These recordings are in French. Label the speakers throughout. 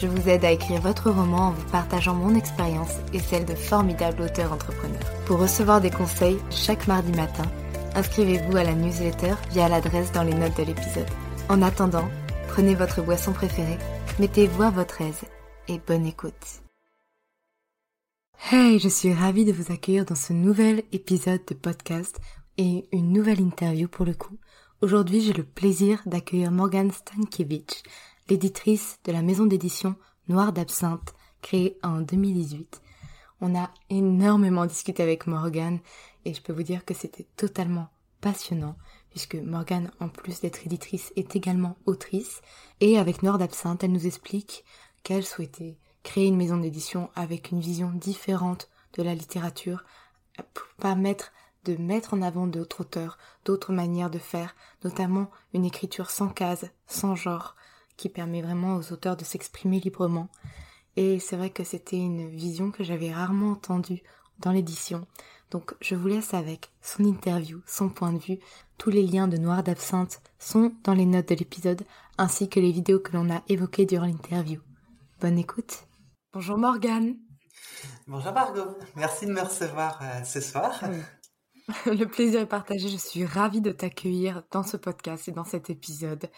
Speaker 1: je vous aide à écrire votre roman en vous partageant mon expérience et celle de formidables auteurs entrepreneurs. Pour recevoir des conseils chaque mardi matin, inscrivez-vous à la newsletter via l'adresse dans les notes de l'épisode. En attendant, prenez votre boisson préférée, mettez-vous à votre aise et bonne écoute. Hey, je suis ravie de vous accueillir dans ce nouvel épisode de podcast et une nouvelle interview pour le coup. Aujourd'hui, j'ai le plaisir d'accueillir Morgan Stankiewicz, l'éditrice de la maison d'édition Noir d'Absinthe, créée en 2018. On a énormément discuté avec Morgane et je peux vous dire que c'était totalement passionnant puisque Morgane, en plus d'être éditrice, est également autrice. Et avec Noir d'Absinthe, elle nous explique qu'elle souhaitait créer une maison d'édition avec une vision différente de la littérature pour permettre de mettre en avant d'autres auteurs, d'autres manières de faire, notamment une écriture sans case, sans genre, qui permet vraiment aux auteurs de s'exprimer librement. Et c'est vrai que c'était une vision que j'avais rarement entendue dans l'édition. Donc je vous laisse avec son interview, son point de vue. Tous les liens de Noir d'Absinthe sont dans les notes de l'épisode, ainsi que les vidéos que l'on a évoquées durant l'interview. Bonne écoute. Bonjour Morgane.
Speaker 2: Bonjour Margot, merci de me recevoir euh, ce soir.
Speaker 1: Le plaisir est partagé, je suis ravie de t'accueillir dans ce podcast et dans cet épisode.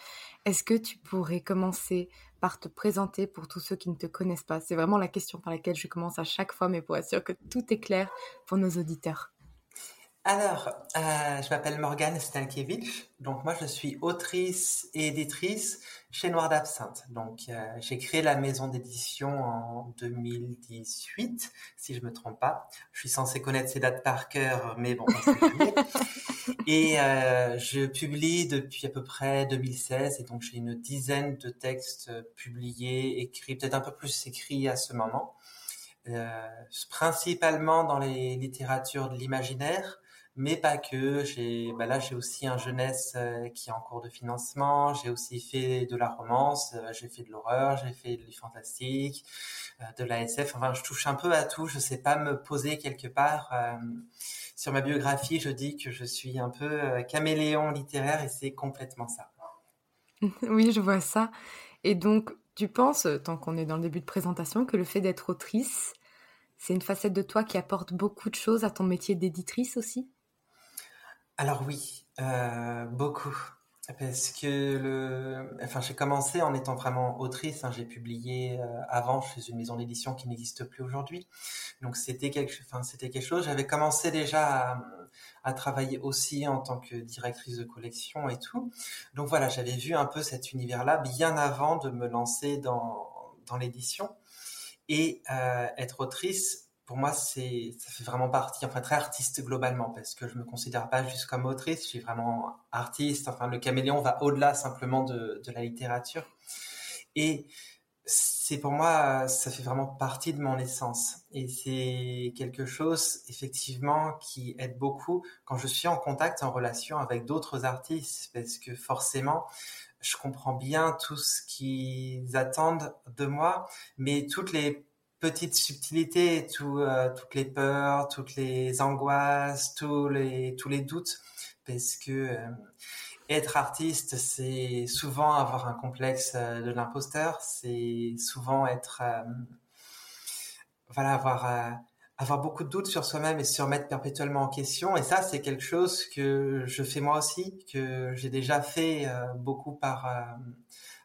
Speaker 1: Est-ce que tu pourrais commencer par te présenter pour tous ceux qui ne te connaissent pas? C'est vraiment la question par laquelle je commence à chaque fois, mais pour être sûr que tout est clair pour nos auditeurs.
Speaker 2: Alors, euh, je m'appelle Morgane Stalkiewicz. Donc moi, je suis autrice et éditrice chez Noir d'Absinthe. Donc euh, j'ai créé la maison d'édition en 2018, si je me trompe pas. Je suis censé connaître ces dates par cœur, mais bon. et euh, je publie depuis à peu près 2016, et donc j'ai une dizaine de textes publiés, écrits, peut-être un peu plus écrits à ce moment. principalement dans les littératures de l'imaginaire, mais pas que. Bah là, j'ai aussi un jeunesse euh, qui est en cours de financement. J'ai aussi fait de la romance, euh, j'ai fait de l'horreur, j'ai fait du fantastique, euh, de la SF. Enfin, je touche un peu à tout. Je sais pas me poser quelque part. sur ma biographie, je dis que je suis un peu caméléon littéraire et c'est complètement ça.
Speaker 1: oui, je vois ça. Et donc, tu penses, tant qu'on est dans le début de présentation, que le fait d'être autrice, c'est une facette de toi qui apporte beaucoup de choses à ton métier d'éditrice aussi?
Speaker 2: Alors oui, euh, beaucoup. Parce que le, enfin, j'ai commencé en étant vraiment autrice. Hein. j'ai publié euh, avant chez une maison d'édition qui n'existe plus aujourd'hui. Donc c'était quelque, enfin, c'était quelque chose. J'avais commencé déjà à, travailler aussi en tant que directrice de collection et tout. Donc voilà, j'avais vu un peu cet univers-là bien avant de me lancer dans, dans l'édition. Et euh, être autrice, pour moi, c'est, ça fait vraiment partie, enfin très artiste globalement, parce que je me considère pas juste comme autrice, je suis vraiment artiste. Enfin, le caméléon va au-delà simplement de, de la littérature. Et c'est pour moi, ça fait vraiment partie de mon essence. Et c'est quelque chose, effectivement, qui aide beaucoup quand je suis en contact, en relation avec d'autres artistes, parce que forcément, je comprends bien tout ce qu'ils attendent de moi, mais toutes les petites subtilités, tout, toutes les peurs, toutes les angoisses, tous les tous les doutes, parce que être artiste, c'est souvent avoir un complexe de l'imposteur, c'est souvent être voilà avoir avoir beaucoup de doutes sur soi-même et se remettre perpétuellement en question. Et ça, c'est quelque chose que je fais moi aussi, que j'ai déjà fait euh, beaucoup par euh,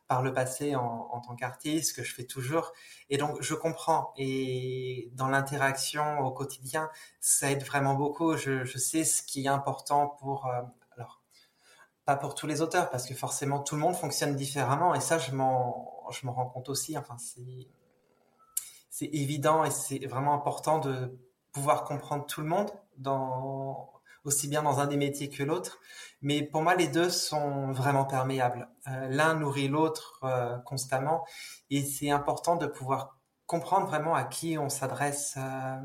Speaker 2: par le passé en, tant qu'artiste, que je fais toujours. Et donc, je comprends. Et dans l'interaction au quotidien, ça aide vraiment beaucoup. Je, sais ce qui est important pour... Euh, alors, pas pour tous les auteurs, parce que forcément, tout le monde fonctionne différemment. Et ça, je m'en je m'en rends compte aussi. Enfin, c'est c'est évident et c'est vraiment important de pouvoir comprendre tout le monde dans aussi bien dans un des métiers que l'autre. Mais pour moi, les deux sont vraiment perméables. Euh, l'un nourrit l'autre euh, constamment et c'est important de pouvoir comprendre vraiment à qui on s'adresse euh,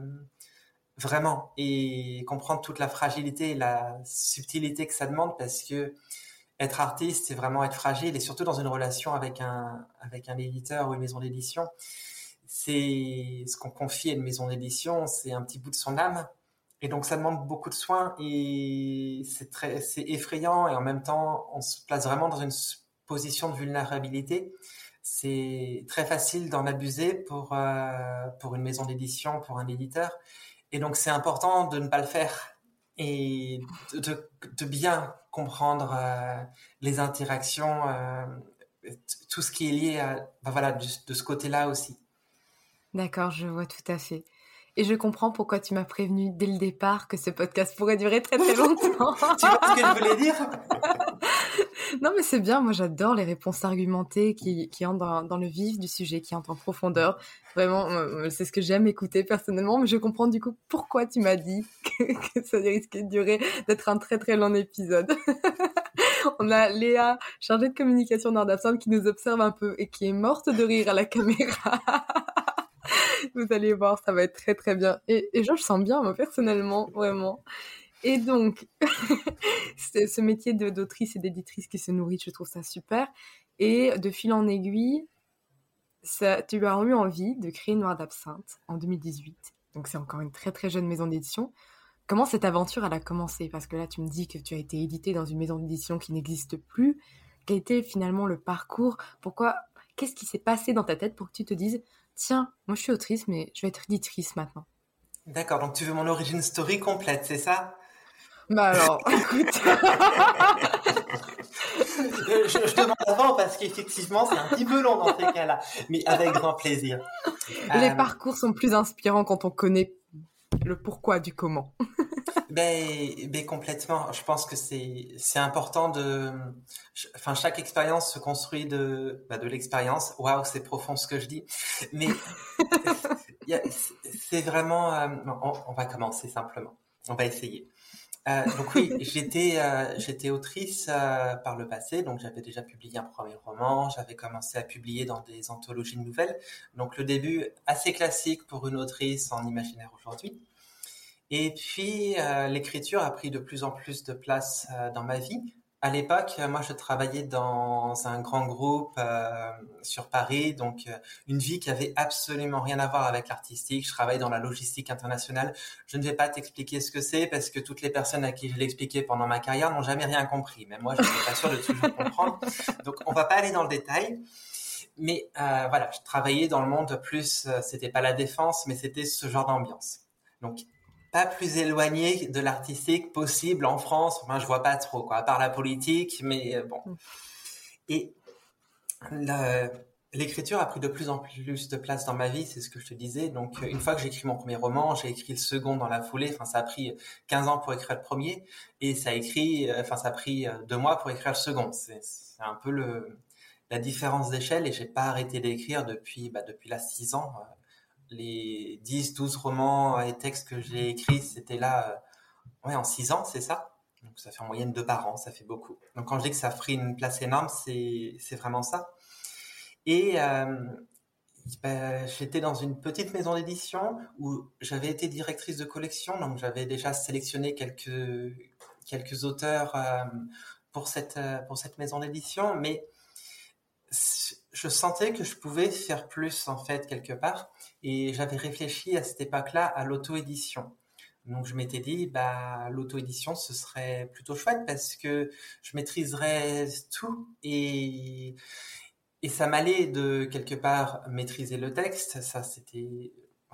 Speaker 2: vraiment et comprendre toute la fragilité et la subtilité que ça demande parce que être artiste, c'est vraiment être fragile et surtout dans une relation avec un, avec un éditeur ou une maison d'édition c'est ce qu'on confie à une maison d'édition, c'est un petit bout de son âme. Et donc ça demande beaucoup de soins et c'est très, c'est effrayant et en même temps on se place vraiment dans une position de vulnérabilité. C'est très facile d'en abuser pour euh, pour une maison d'édition, pour un éditeur. Et donc c'est important de ne pas le faire et de, bien comprendre euh, les interactions, euh, tout ce qui est lié à, ben voilà, de ce côté-là aussi.
Speaker 1: D'accord, je vois tout à fait. Et je comprends pourquoi tu m'as prévenu dès le départ que ce podcast pourrait durer très très longtemps. tu
Speaker 2: vois ce que je voulais dire?
Speaker 1: Non mais c'est bien, moi j'adore les réponses argumentées qui, qui entrent dans, le vif du sujet, qui entrent en profondeur. Vraiment, c'est ce que j'aime écouter personnellement, mais je comprends du coup pourquoi tu m'as dit que, ça risquait de durer, d'être un très très long épisode. On a Léa, chargée de communication d'Ardapson, qui nous observe un peu et qui est morte de rire à la caméra. Vous allez voir, ça va être très très bien. Et, et je sens bien, moi, personnellement, vraiment. Et donc, ce métier d'autrice et d'éditrice qui se nourrit, je trouve ça super. Et de fil en aiguille, ça, tu as eu envie de créer Noir d'Absinthe en 2018. Donc c'est encore une très très jeune maison d'édition. Comment cette aventure elle a commencé? Parce que là tu me dis que tu as été édité dans une maison d'édition qui n'existe plus. Quel était finalement le parcours? Pourquoi Qu'est-ce qui s'est passé dans ta tête pour que tu te dises tiens, moi je suis autrice, mais je vais être éditrice maintenant.
Speaker 2: D'accord, donc tu veux mon origin story complète, c'est ça?
Speaker 1: Bah alors, écoute.
Speaker 2: je, demande avant parce qu'effectivement c'est un petit peu long dans ces cas-là, mais avec grand plaisir.
Speaker 1: Les euh, parcours sont plus inspirants quand on connaît le pourquoi du comment.
Speaker 2: Ben, ben complètement. Je pense que c'est c'est important de. Enfin, chaque expérience se construit de bah, de l'expérience. Waouh, c'est profond ce que je dis. Mais c'est vraiment. Euh, on, va commencer simplement. On va essayer. Euh, donc oui, j'étais euh, j'étais autrice par le passé, donc j'avais déjà publié un premier roman, j'avais commencé à publier dans des anthologies de nouvelles. Donc le début assez classique pour une autrice en imaginaire aujourd'hui. Et puis, euh, l'écriture a pris de plus en plus de place euh, dans ma vie. À l'époque, euh, moi, je travaillais dans un grand groupe sur Paris, donc une vie qui avait absolument rien à voir avec l'artistique. Je travaillais dans la logistique internationale. Je ne vais pas t'expliquer ce que c'est parce que toutes les personnes à qui je l'ai expliqué pendant ma carrière n'ont jamais rien compris. Même moi, je suis pas sûr de toujours comprendre. Donc, on va pas aller dans le détail. Mais voilà, je travaillais dans le monde plus, c'était pas la défense, mais c'était ce genre d'ambiance. Donc, pas plus éloigné de l'artistique possible en France. Enfin, je vois pas trop, quoi, à part la politique, mais euh, bon. Mm. Et l'écriture a pris de plus en plus de place dans ma vie, c'est ce que je te disais. Donc, euh, une fois que j'ai écrit mon premier roman, j'ai écrit le second dans la foulée. Enfin, ça a pris 15 ans pour écrire le premier, et ça a écrit, euh, enfin, ça a pris deux mois pour écrire le second. C'est un peu le la différence d'échelle, et j'ai pas arrêté d'écrire depuis, bah, depuis là 6 ans les 10, 12 romans et textes que j'ai écrits, c'était là, euh, ouais, en 6 ans, c'est ça? Donc ça fait en moyenne deux par an, ça fait beaucoup. Donc quand je dis que ça ferait une place énorme, c'est, vraiment ça. Et euh, ben, j'étais dans une petite maison d'édition où j'avais été directrice de collection, donc j'avais déjà sélectionné quelques, quelques auteurs euh, pour, cette, pour cette maison d'édition, mais je sentais que je pouvais faire plus en fait quelque part et j'avais réfléchi à cette époque-là à l'auto-édition. Donc je m'étais dit bah l'auto-édition ce serait plutôt chouette parce que je maîtriserais tout et et ça m'allait de quelque part maîtriser le texte, ça c'était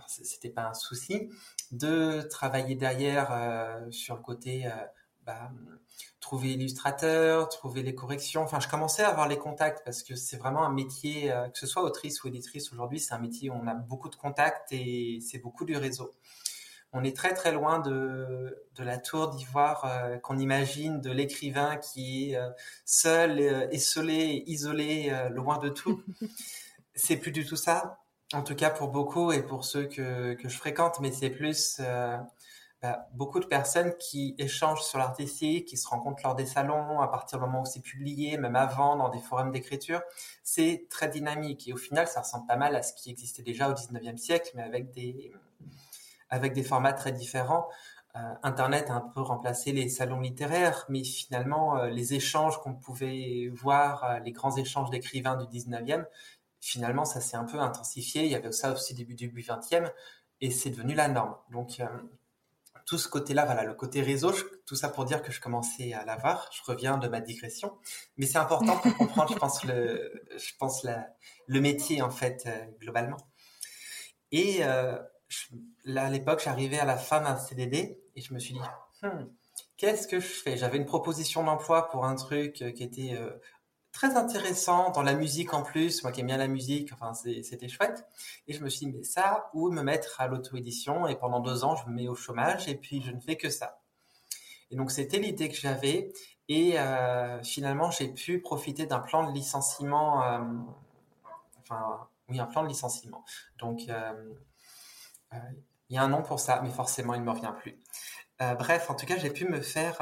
Speaker 2: c'était pas un souci de travailler derrière euh, sur le côté euh, bah, trouver illustrateur, trouver les corrections. Enfin, je commençais à avoir les contacts parce que c'est vraiment un métier, euh, que ce soit autrice ou éditrice aujourd'hui, c'est un métier où on a beaucoup de contacts et c'est beaucoup du réseau. On est très très loin de, de la tour d'ivoire euh, qu'on imagine de l'écrivain qui est euh, seul, esselé, isolé, loin de tout. c'est plus du tout ça. En tout cas pour beaucoup et pour ceux que, que je fréquente, mais c'est plus beaucoup de personnes qui échangent sur l'artistique, qui se rencontrent lors des salons, à partir du moment où c'est publié, même avant, dans des forums d'écriture. C'est très dynamique et au final, ça ressemble pas mal à ce qui existait déjà au 19e siècle, mais avec des, avec des formats très différents. Euh, Internet a un peu remplacé les salons littéraires, mais finalement, euh, les échanges qu'on pouvait voir, euh, les grands échanges d'écrivains du 19e, finalement, ça s'est un peu intensifié. Il y avait ça aussi début du 20e, et c'est devenu la norme. Donc, tout ce côté-là, voilà, le côté réseau, tout ça pour dire que je commençais à l'avoir. Je reviens de ma digression, mais c'est important pour comprendre, je pense le, je pense le métier en fait euh, globalement. Et euh, là, à l'époque, j'arrivais à la fin d'un CDD et je me suis dit, hmm, qu'est-ce que je fais? J'avais une proposition d'emploi pour un truc euh, qui était très intéressant dans la musique en plus, moi qui aime bien la musique, enfin c'était chouette. Et je me suis dit, mais ça, ou me mettre à l'auto-édition, et pendant deux ans, je me mets au chômage, et puis je ne fais que ça. Et donc c'était l'idée que j'avais, et euh, finalement j'ai pu profiter d'un plan de licenciement, euh, enfin oui, un plan de licenciement. Donc euh, il y a un nom pour ça, mais forcément il ne me revient plus. Bref, en tout cas, j'ai pu me faire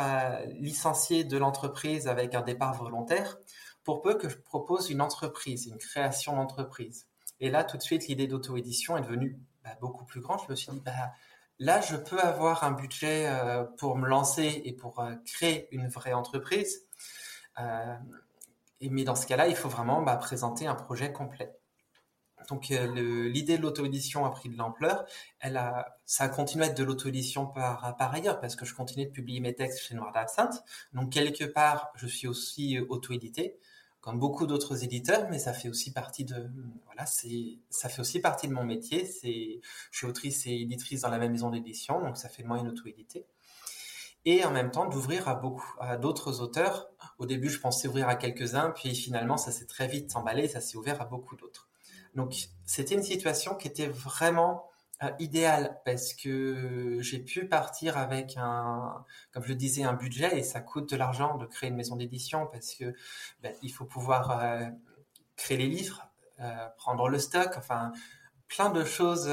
Speaker 2: licencier de l'entreprise avec un départ volontaire pour peu que je propose une entreprise, une création d'entreprise. Et là, tout de suite, l'idée d'auto-édition est devenue bah, beaucoup plus grande. Je me suis dit, bah, là, je peux avoir un budget euh, pour me lancer et pour euh, créer une vraie entreprise. Euh, mais dans ce cas-là, il faut vraiment bah, présenter un projet complet. Donc l'idée de l'auto-édition a pris de l'ampleur. Ça a continué à être de l'auto-édition par, par ailleurs parce que je continue de publier mes textes chez Noir d'Absinthe. Donc quelque part, je suis aussi auto-édité comme beaucoup d'autres éditeurs, mais ça fait aussi partie de voilà, c'est ça fait aussi partie de mon métier. C'est je suis autrice et éditrice dans la même maison d'édition, donc ça fait de moi une auto-édité. Et en même temps d'ouvrir à beaucoup à d'autres auteurs. Au début, je pensais ouvrir à quelques-uns, puis finalement, ça s'est très vite emballé, ça s'est ouvert à beaucoup d'autres. Donc c'était une situation qui était vraiment euh, idéal parce que j'ai pu partir avec un, comme je le disais, un budget et ça coûte de l'argent de créer une maison d'édition parce que ben, il faut pouvoir euh, créer les livres, euh, prendre le stock, enfin plein de choses.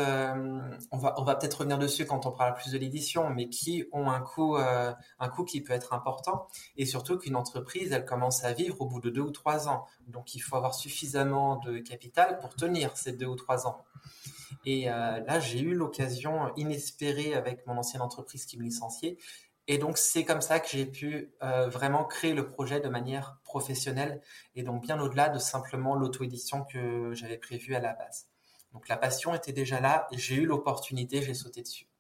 Speaker 2: on va on va peut-être revenir dessus quand on parlera plus de l'édition, mais qui ont un coût un coût qui peut être important et surtout qu'une entreprise elle commence à vivre au bout de deux ou trois ans, donc il faut avoir suffisamment de capital pour tenir ces deux ou trois ans. Et euh, là, j'ai eu l'occasion inespérée avec mon ancienne entreprise qui me licenciait. Et donc, c'est comme ça que j'ai pu euh, vraiment créer le projet de manière professionnelle et donc bien au-delà de simplement l'auto-édition que j'avais prévue à la base. Donc, la passion était déjà là j'ai eu l'opportunité, j'ai sauté dessus.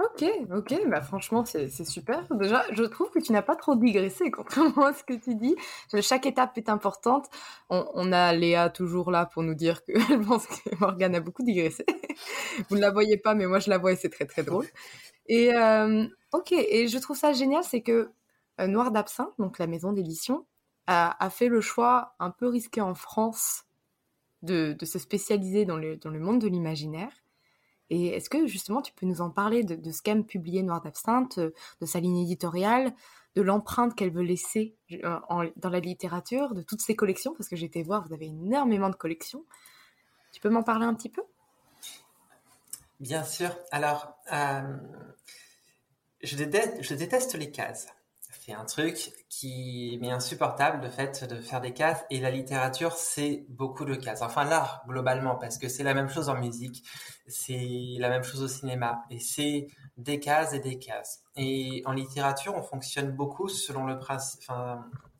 Speaker 1: Ok, ok, bah franchement c'est super. Déjà, je trouve que tu n'as pas trop digressé contrairement à ce que tu dis. Chaque étape est importante. On, a Léa toujours là pour nous dire que je pense que Morgane a beaucoup digressé. Vous ne la voyez pas, mais moi je la vois et c'est très très drôle. Et euh, ok, et je trouve ça génial, c'est que euh, Noir d'Absinthe, donc la maison d'édition, a, fait le choix un peu risqué en France de, se spécialiser dans le, dans le monde de l'imaginaire et est-ce que justement tu peux nous en parler de, ce qu'aime publier Noir d'Absinthe, euh, de sa ligne éditoriale, de l'empreinte qu'elle veut laisser euh, dans la littérature, de toutes ses collections? Parce que j'ai été voir, vous avez énormément de collections. Tu peux m'en parler un petit peu?
Speaker 2: Bien sûr. Alors, euh, je déteste les cases c'est un truc qui m'est insupportable de fait de faire des cases et la littérature c'est beaucoup de cases enfin l'art globalement parce que c'est la même chose en musique c'est la même chose au cinéma et c'est des cases et des cases et en littérature on fonctionne beaucoup selon le principe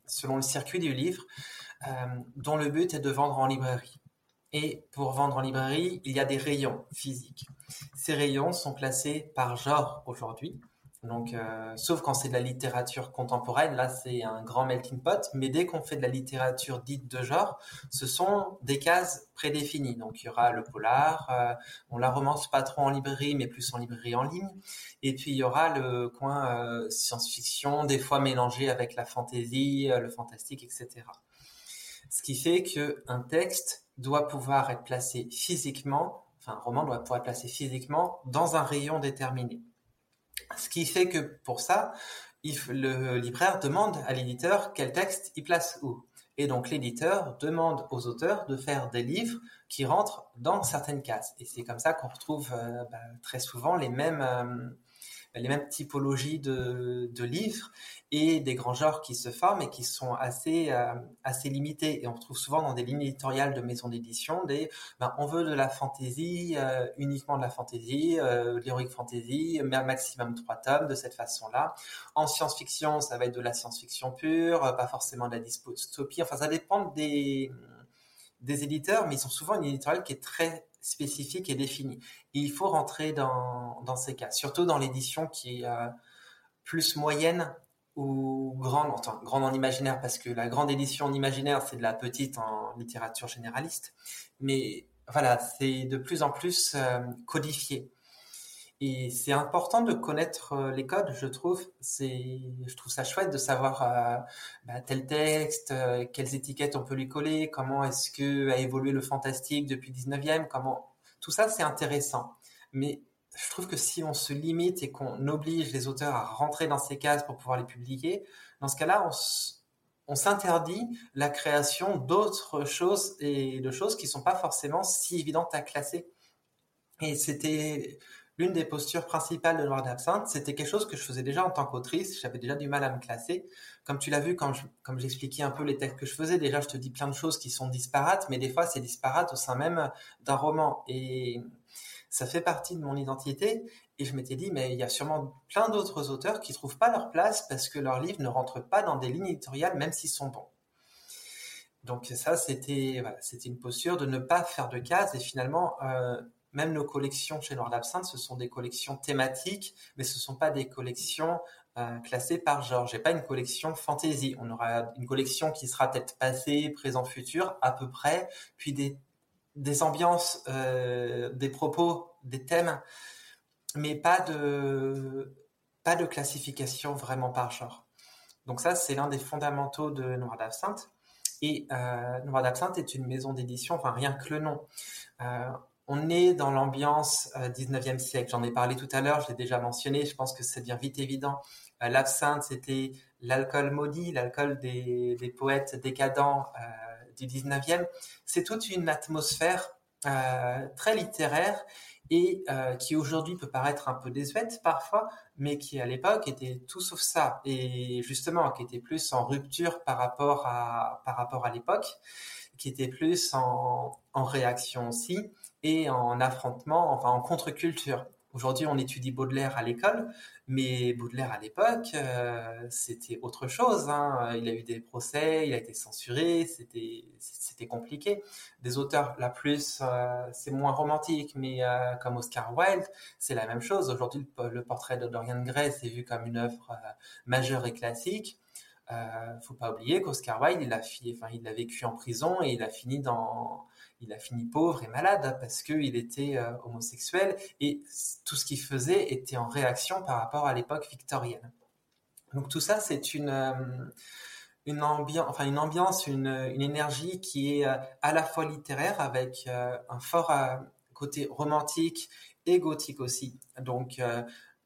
Speaker 2: selon le circuit du livre, dont le but est de vendre en librairie. Et pour vendre en librairie, il y a des rayons physiques. Ces rayons sont classés par genre aujourd'hui. Donc, euh, sauf quand c'est de la littérature contemporaine, là c'est un grand melting pot. Mais dès qu'on fait de la littérature dite de genre, ce sont des cases prédéfinies. Donc, il y aura le polar, euh, on la romance pas trop en librairie, mais plus en librairie en ligne. Et puis il y aura le coin euh, science-fiction, des fois mélangé avec la fantasy, le fantastique, etc. Ce qui fait que un texte doit pouvoir être placé physiquement, enfin un roman doit pouvoir être placé physiquement dans un rayon déterminé. Ce qui fait que pour ça, le libraire demande à l'éditeur quel texte il place où. Et donc l'éditeur demande aux auteurs de faire des livres qui rentrent dans certaines cases. Et c'est comme ça qu'on retrouve euh, bah, très souvent les mêmes, euh, les mêmes typologies de, livres et des grands genres qui se forment et qui sont assez euh, assez limités. Et on retrouve souvent dans des lignes éditoriales de maisons d'édition des ben, on veut de la fantaisie, euh, uniquement de la fantaisie, euh, fantasy, mais un maximum trois tomes de cette façon-là. En science-fiction, ça va être de la science-fiction pure, pas forcément de la dystopie. Enfin, ça dépend des des éditeurs, mais ils sont souvent une éditoriale qui est très spécifique et définie. Il faut rentrer dans, dans ces cas, surtout dans l'édition qui est euh, plus moyenne ou grande, enfin grande en imaginaire, parce que la grande édition en imaginaire, c'est de la petite en littérature généraliste. Mais voilà, c'est de plus en plus euh, codifié. Et c'est important de connaître euh, les codes, je trouve. C'est, je trouve ça chouette de savoir euh, bah, tel texte, euh, quelles étiquettes on peut lui coller, comment est-ce que a évolué le fantastique depuis 19e, comment tout ça c'est intéressant. Mais je trouve que si on se limite et qu'on oblige les auteurs à rentrer dans ces cases pour pouvoir les publier, dans ce cas-là, on, on s'interdit la création d'autres choses et de choses qui sont pas forcément si évidentes à classer. Et c'était l'une des postures principales de Noir d'Absinthe, c'était quelque chose que je faisais déjà en tant qu'autrice. J'avais déjà du mal à me classer. Comme tu l'as vu, quand comme j'expliquais un peu les textes que je faisais, déjà, je te dis plein de choses qui sont disparates, mais des fois, c'est disparate au sein même d'un roman. Et ça fait partie de mon identité. Et je m'étais dit, mais il y a sûrement plein d'autres auteurs qui trouvent pas leur place parce que leurs livres ne rentrent pas dans des lignes éditoriales, même s'ils sont bons. Donc ça, c'était une posture de ne pas faire de cases et finalement euh, même nos collections chez Noir d'Absinthe, ce sont des collections thématiques, mais ce ne sont pas des collections euh, classées par genre. J'ai pas une collection fantasy. On aura une collection qui sera peut-être passé, présent, futur, à peu près, puis des, ambiances, euh, des propos, des thèmes, mais pas de, pas de classification vraiment par genre. Donc ça, c'est l'un des fondamentaux de Noir d'Absinthe. Et euh, Noir d'Absinthe est une maison d'édition, enfin rien que le nom. On est dans l'ambiance 19e euh, siècle. J'en ai parlé tout à l'heure, je l'ai déjà mentionné, je pense que ça devient vite évident. Euh, l'absinthe, c'était l'alcool maudit, l'alcool des, poètes décadents euh, du 19e. C'est toute une atmosphère très littéraire et qui aujourd'hui peut paraître un peu désuète parfois, mais qui à l'époque était tout sauf ça, et justement qui était plus en rupture par rapport à, l'époque, qui était plus en réaction aussi et en affrontement, enfin en contre-culture. Aujourd'hui, on étudie Baudelaire à l'école, mais Baudelaire à l'époque, euh, c'était autre chose. Hein. Il a eu des procès, il a été censuré, c'était compliqué. Des auteurs, la plus, euh, c'est moins romantique, mais euh, comme Oscar Wilde, c'est la même chose. Aujourd'hui, le, portrait de Dorian Gray c'est vu comme une œuvre majeure et classique. Euh, faut pas oublier qu'Oscar Wilde, il a, enfin, il a vécu en prison et il a fini dans il a fini pauvre et malade parce qu'il était euh, homosexuel et tout ce qu'il faisait était en réaction par rapport à l'époque victorienne. Donc tout ça, c'est une euh, une ambiance, enfin une ambiance, une, une énergie qui est euh, à la fois littéraire avec un fort côté romantique et gothique aussi. Donc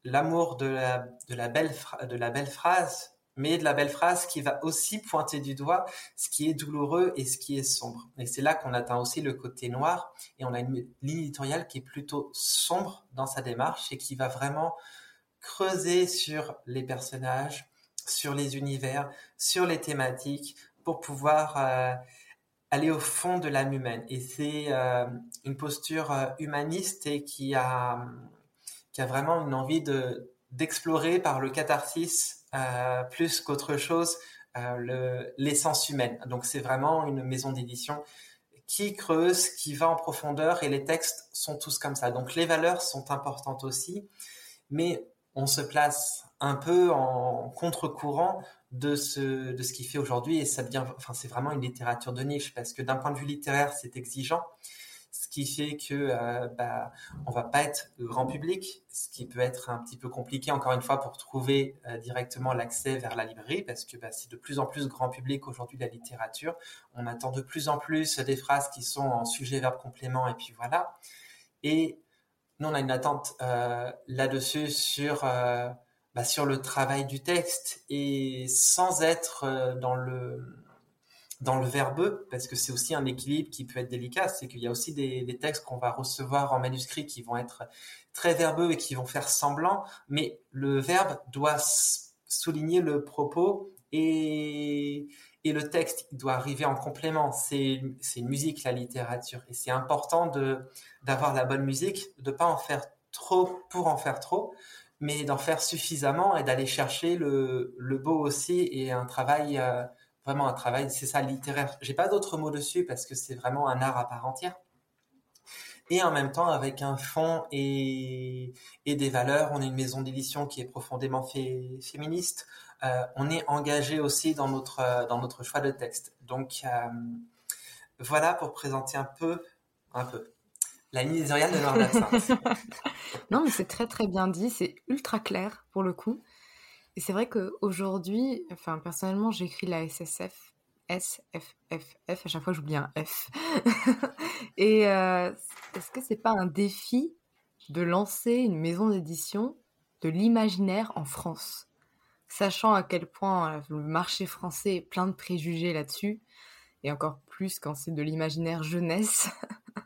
Speaker 2: l'amour de la de la de la belle phrase mais de la belle phrase qui va aussi pointer du doigt ce qui est douloureux et ce qui est sombre. Et c'est là qu'on atteint aussi le côté noir et on a une ligne éditoriale qui est plutôt sombre dans sa démarche et qui va vraiment creuser sur les personnages, sur les univers, sur les thématiques pour pouvoir euh, aller au fond de l'âme humaine. Et c'est euh, une posture euh, humaniste et qui a, vraiment une envie de d'explorer par le catharsis plus qu'autre chose l'essence humaine. Donc c'est vraiment une maison d'édition qui creuse, qui va en profondeur et les textes sont tous comme ça. Donc les valeurs sont importantes aussi, mais on se place un peu en contre-courant de ce, de ce qui fait aujourd'hui et ça devient, enfin c'est vraiment une littérature de niche parce que d'un point de vue littéraire c'est exigeant ce qui fait que euh, bah, on va pas être grand public, ce qui peut être un petit peu compliqué encore une fois pour trouver euh, directement l'accès vers la librairie parce que bah, c'est de plus en plus grand public aujourd'hui la littérature. On attend de plus en plus des phrases qui sont en sujet verbe complément et puis voilà. Et nous on a une attente euh, là-dessus sur euh, bah, sur le travail du texte et sans être dans le dans le verbeux, parce que c'est aussi un équilibre qui peut être délicat, c'est qu'il y a aussi des, textes qu'on va recevoir en manuscrit qui vont être très verbeux et qui vont faire semblant, mais le verbe doit souligner le propos et, et le texte doit arriver en complément. C'est une musique, la littérature, et c'est important d'avoir la bonne musique, de pas en faire trop pour en faire trop, mais d'en faire suffisamment et d'aller chercher le, le beau aussi et un travail... Euh, vraiment un travail, c'est ça, littéraire. J'ai pas d'autres mots dessus parce que c'est vraiment un art à part entière. Et en même temps, avec un fond et, et des valeurs, on est une maison d'édition qui est profondément féministe. Euh, on est engagé aussi dans notre dans notre choix de texte. Donc euh, voilà pour présenter un peu un peu la ligne éditoriale de Noir
Speaker 1: non, mais c'est très très bien dit, c'est ultra clair pour le coup. Et c'est vrai qu'aujourd'hui, enfin, personnellement, j'écris la SSF, SFFF, à chaque fois j'oublie un F. et euh, est-ce que c'est pas un défi de lancer une maison d'édition de l'imaginaire en France? Sachant à quel point euh, le marché français est plein de préjugés là-dessus, et encore plus quand c'est de l'imaginaire jeunesse.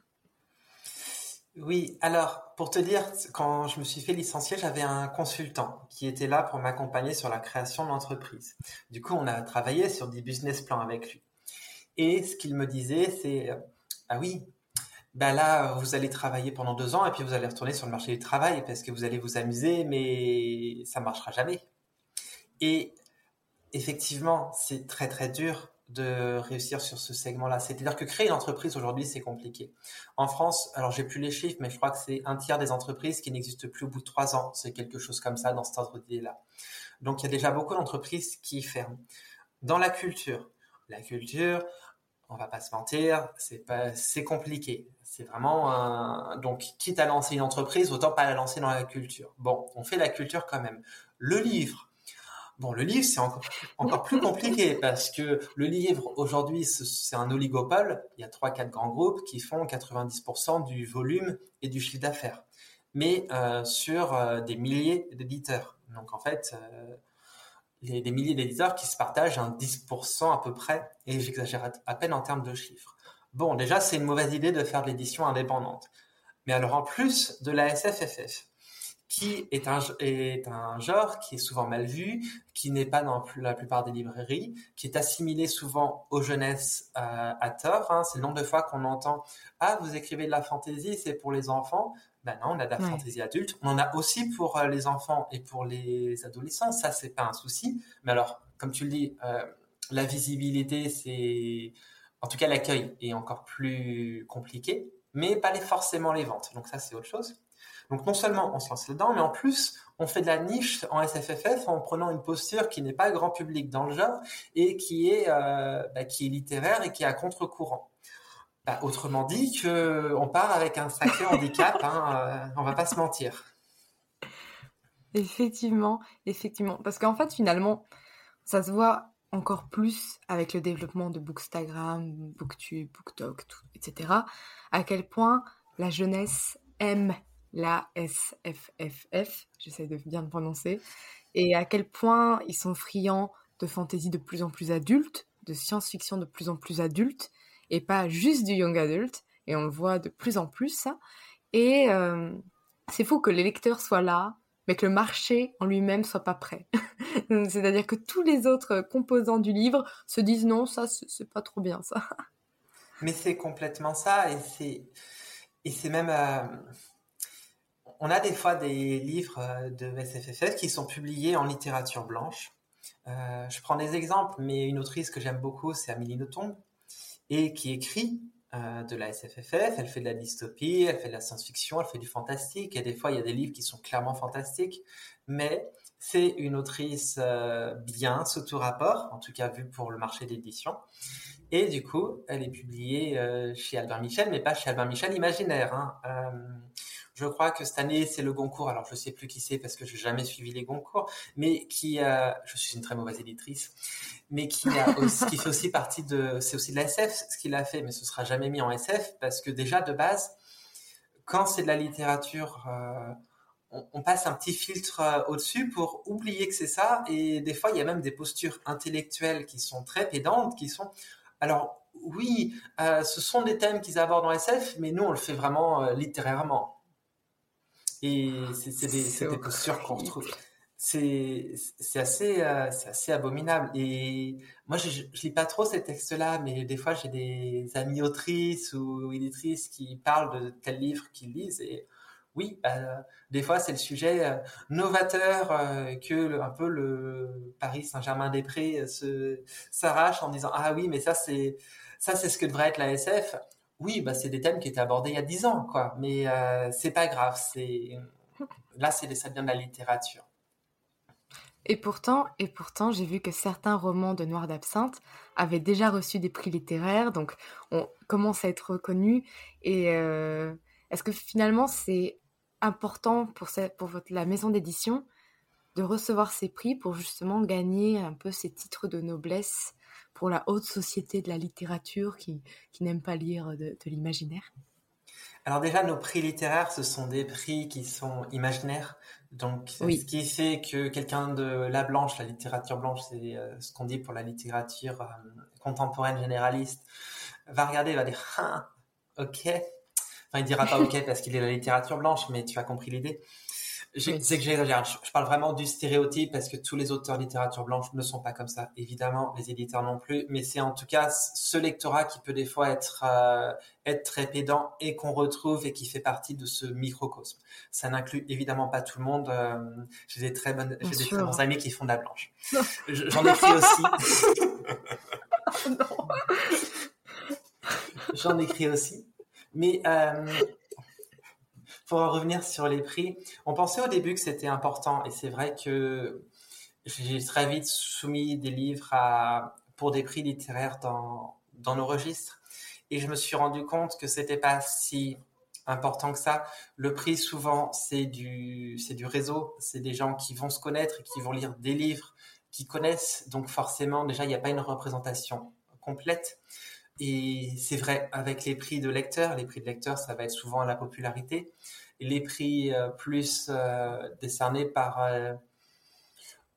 Speaker 2: Oui, alors pour te dire, quand je me suis fait licencier, j'avais un consultant qui était là pour m'accompagner sur la création de l'entreprise. Du coup, on a travaillé sur des business plans avec lui. Et ce qu'il me disait, c'est ah oui, ben là, vous allez travailler pendant deux ans et puis vous allez retourner sur le marché du travail parce que vous allez vous amuser, mais ça marchera jamais. Et effectivement, c'est très très dur de réussir sur ce segment-là. C'est-à-dire que créer une entreprise aujourd'hui, c'est compliqué. En France, alors j'ai plus les chiffres, mais je crois que c'est un tiers des entreprises qui n'existent plus au bout de trois ans. C'est quelque chose comme ça dans cet ordre d'idée-là. Donc il y a déjà beaucoup d'entreprises qui ferment. Dans la culture, la culture, on va pas se mentir, c'est pas, c'est compliqué. C'est vraiment un, donc quitte à lancer une entreprise, autant pas la lancer dans la culture. Bon, on fait la culture quand même. Le livre, Bon, le livre, c'est encore, encore plus compliqué parce que le livre, aujourd'hui, c'est un oligopole. Il y a trois, quatre grands groupes qui font 90% du volume et du chiffre d'affaires. Mais euh, sur euh, des milliers d'éditeurs. Donc, en fait, euh, les, des milliers d'éditeurs qui se partagent un 10% à peu près. Et j'exagère à peine en termes de chiffres. Bon, déjà, c'est une mauvaise idée de faire de l'édition indépendante. Mais alors, en plus de la SFFF, qui est un, est un genre qui est souvent mal vu, qui n'est pas dans la plupart des librairies, qui est assimilé souvent aux jeunesses euh, à tort. Hein. C'est le nombre de fois qu'on entend « Ah, vous écrivez de la fantaisie, c'est pour les enfants ». Ben non, on a de la fantaisie adulte. On en a aussi pour euh, les enfants et pour les adolescents. Ça, c'est pas un souci. Mais alors, comme tu le dis, euh, la visibilité, c'est... En tout cas, l'accueil est encore plus compliqué, mais pas les, forcément les ventes. Donc ça, c'est autre chose. Donc non seulement on se lance là-dedans, mais en plus on fait de la niche en SFFF en prenant une posture qui n'est pas grand public dans le genre et qui est euh, bah, qui est littéraire et qui est à contre-courant. Bah, autrement dit que on part avec un sacré handicap, hein, euh, on va pas se mentir.
Speaker 1: Effectivement, effectivement, parce qu'en fait finalement ça se voit encore plus avec le développement de Bookstagram, Booktube, BookTok, etc. À quel point la jeunesse aime la SFFF, j'essaie de bien le prononcer, et à quel point ils sont friands de fantaisie de plus en plus adulte, de science-fiction de plus en plus adulte, et pas juste du young adult, et on le voit de plus en plus ça. Et euh, c'est fou que les lecteurs soient là, mais que le marché en lui-même soit pas prêt. C'est-à-dire que tous les autres composants du livre se disent non, ça c'est pas trop bien ça.
Speaker 2: Mais c'est complètement ça, et c'est et c'est même euh, on a des fois des livres euh, de SFFF qui sont publiés en littérature blanche je prends des exemples, mais une autrice que j'aime beaucoup, c'est Amélie Nothomb, et qui écrit de la SFFF, elle fait de la dystopie, elle fait de la science-fiction, elle fait du fantastique, et des fois il y a des livres qui sont clairement fantastiques, mais c'est une autrice bien sous tout rapport, en tout cas vu pour le marché d'édition. Et du coup, elle est publiée chez Albert Michel, mais pas chez Albert Michel Imaginaire. Hein. Je crois que cette année, c'est le Goncourt. Alors, je ne sais plus qui c'est parce que je n'ai jamais suivi les Goncourt, mais qui a, je suis une très mauvaise éditrice, mais qui a qui fait aussi partie de, c'est aussi de la SF, ce qu'il a fait, mais ce sera jamais mis en SF parce que déjà, de base, quand c'est de la littérature, euh, on, passe un petit filtre euh, au-dessus pour oublier que c'est ça. Et des fois, il y a même des postures intellectuelles qui sont très pédantes, qui sont, alors, oui, euh, ce sont des thèmes qu'ils abordent dans SF, mais nous, on le fait vraiment littérairement. Et c'est des, des, postures qu'on retrouve. C'est assez, euh, assez abominable. Et moi, je, je, lis pas trop ces textes-là, mais des fois, j'ai des amis autrices ou éditrices qui parlent de tels livres qu'ils lisent. Et oui, bah, des fois, c'est le sujet euh, novateur euh, que un peu le Paris Saint-Germain-des-Prés se s'arrache en disant ah oui, mais ça c'est ça c'est ce que devrait être la SF oui, bah, c'est des thèmes qui étaient abordés il y a dix ans, quoi. Mais euh, c'est pas grave. C'est là, c'est ça devient de la littérature.
Speaker 1: Et pourtant, et pourtant, j'ai vu que certains romans de Noir d'Absinthe avaient déjà reçu des prix littéraires, donc on commence à être reconnu. Et euh, est-ce que finalement, c'est important pour, pour votre, la maison d'édition de recevoir ces prix pour justement gagner un peu ces titres de noblesse pour la haute société de la littérature qui, qui n'aime pas lire de, l'imaginaire
Speaker 2: alors déjà, nos prix littéraires, ce sont des prix qui sont imaginaires. Donc, ce qui fait que quelqu'un de la blanche, la littérature blanche, c'est euh, ce qu'on dit pour la littérature euh, contemporaine généraliste, va regarder, va dire, ah, ok. Enfin, il dira pas ok parce qu'il est la littérature blanche, mais tu as compris l'idée. C'est que j'exagère. Je, parle vraiment du stéréotype parce que tous les auteurs de littérature blanche ne sont pas comme ça. Évidemment, les éditeurs non plus. Mais c'est en tout cas ce lectorat qui peut des fois être euh, être très pédant et qu'on retrouve et qui fait partie de ce microcosme. Ça n'inclut évidemment pas tout le monde. Euh, j'ai des très bonnes, j'ai des très bons amis qui font de la blanche. J'en écris aussi. J'en écris aussi. Mais euh, pour en revenir sur les prix, on pensait au début que c'était important et c'est vrai que j'ai très vite soumis des livres pour des prix littéraires dans, nos registres et je me suis rendu compte que c'était pas si important que ça. Le prix souvent c'est du du réseau, c'est des gens qui vont se connaître et qui vont lire des livres qui connaissent donc forcément déjà il n'y a pas une représentation complète. Et c'est vrai, avec les prix de lecteurs, les prix de lecteurs, ça va être souvent la popularité. Les prix euh, plus euh, décernés par euh,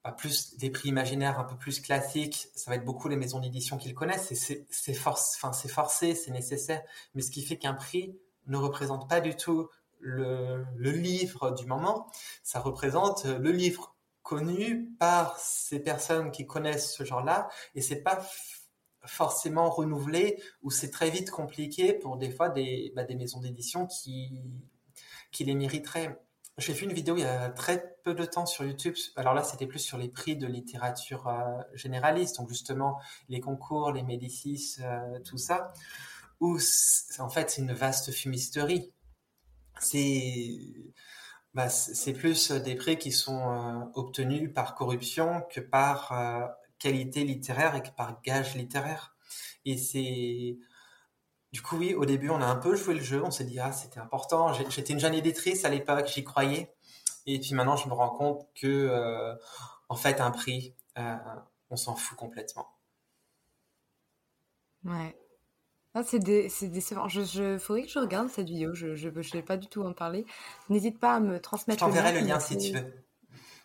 Speaker 2: bah, plus des prix imaginaires un peu plus classiques, ça va être beaucoup les maisons d'édition qu'ils connaissent. C'est forcé, c'est nécessaire. Mais ce qui fait qu'un prix ne représente pas du tout le, le livre du moment. Ça représente le livre connu par ces personnes qui connaissent ce genre-là. Et c'est pas forcément renouvelé ou c'est très vite compliqué pour des fois des, bah, maisons d'édition qui, qui les mériteraient. J'ai vu une vidéo il y a très peu de temps sur YouTube. Alors là, c'était plus sur les prix de littérature euh, généraliste, donc justement les concours, les Médicis, euh, tout ça, où en fait c'est une vaste fumisterie. C'est bah, plus des prix qui sont euh, obtenus par corruption que par qualité littéraire et par gage littéraire. Et c'est du coup, oui, au début, on a un peu joué le jeu. On s'est dit, ah, c'était important. J'étais une jeune éditrice à l'époque, j'y croyais. Et puis maintenant, je me rends compte que, euh, en fait, un prix, euh, on s'en fout complètement.
Speaker 1: Ouais. Ah, c'est décevant. Je, je, faudrait que je regarde cette vidéo. Je ne vais pas du tout en parler. N'hésite pas à me transmettre.
Speaker 2: Je t'enverrai le lien si tu veux.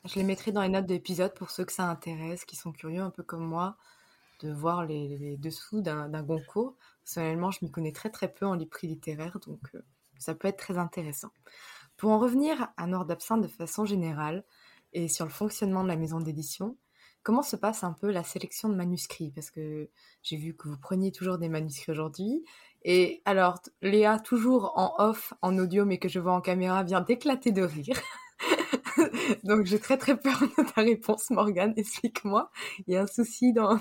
Speaker 1: Je les mettrai dans les notes d'épisode pour ceux que ça intéresse, qui sont curieux un peu comme moi de voir les, dessous d'un Goncourt. Personnellement, je m'y connais très très peu en prix littéraire, donc euh, ça peut être très intéressant. Pour en revenir à Nord d'Absinthe de façon générale et sur le fonctionnement de la maison d'édition, comment se passe un peu la sélection de manuscrits? Parce que j'ai vu que vous preniez toujours des manuscrits aujourd'hui. Et alors, Léa, toujours en off, en audio, mais que je vois en caméra, vient d'éclater de rire. Donc j'ai très très peur de ta réponse, Morgane. Explique-moi. Il y a un souci dans,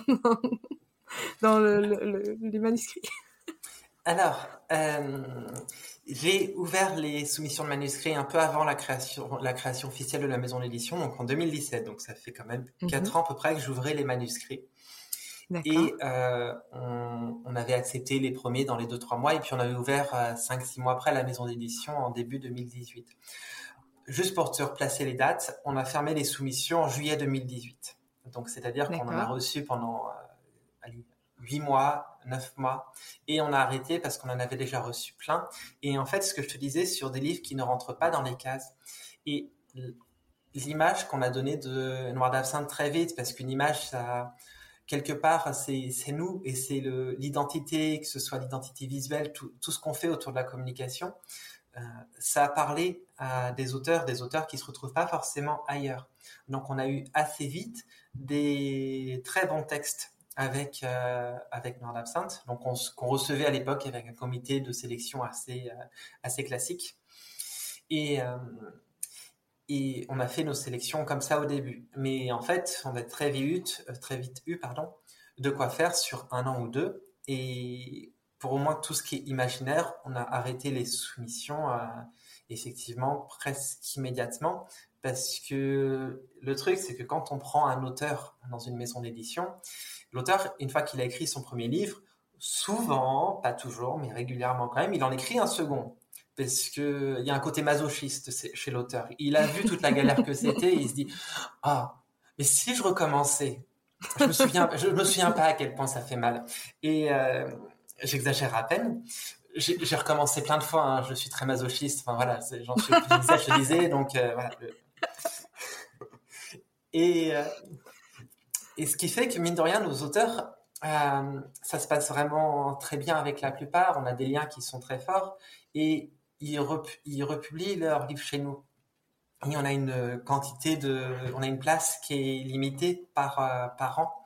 Speaker 1: dans, les manuscrits.
Speaker 2: Alors, euh, j'ai ouvert les soumissions de manuscrits un peu avant la création, la création officielle de la maison d'édition, donc en 2017. Donc ça fait quand même mhm. quatre ans à peu près que j'ouvrais les manuscrits. Et euh, on, avait accepté les premiers dans les deux trois mois, et puis on avait ouvert euh, cinq six mois après la maison d'édition en début 2018. Juste pour te replacer les dates, on a fermé les soumissions en juillet 2018. Donc c'est-à-dire qu'on en a reçu pendant euh, 8 mois, 9 mois, et on a arrêté parce qu'on en avait déjà reçu plein. Et en fait, ce que je te disais sur des livres qui ne rentrent pas dans les cases, et l'image qu'on a donnée de Noir d'Absinthe très vite, parce qu'une image, ça, quelque part, c'est nous et c'est l'identité, que ce soit l'identité visuelle, tout, tout ce qu'on fait autour de la communication. Euh, ça a parlé à des auteurs, des auteurs qui se retrouvent pas forcément ailleurs. Donc, on a eu assez vite des très bons textes avec euh, avec Noir d'Absinthe, donc qu'on recevait à l'époque avec un comité de sélection assez euh, assez classique. Et euh, et on a fait nos sélections comme ça au début. Mais en fait, on a très vite, euh, très vite eu pardon, de quoi faire sur un an ou deux. Et pour au moins tout ce qui est imaginaire, on a arrêté les soumissions euh, effectivement presque immédiatement. Parce que le truc, c'est que quand on prend un auteur dans une maison d'édition, l'auteur, une fois qu'il a écrit son premier livre, souvent, pas toujours, mais régulièrement quand même, il en écrit un second parce que il y a un côté masochiste chez l'auteur. Il a vu toute la galère que c'était il se dit ah mais si je recommençais, je me me souviens pas à quel point ça fait mal et euh, j'exagère à peine. J'ai recommencé plein de fois. Hein. je suis très masochiste. Enfin voilà, j'en suis disais donc euh, voilà. Et euh, et ce qui fait que mine de rien nos auteurs ça se passe vraiment très bien avec la plupart. On a des liens qui sont très forts et ils, republient leurs livres chez nous. Et on a une quantité de, on a une place qui est limitée par, euh, par an.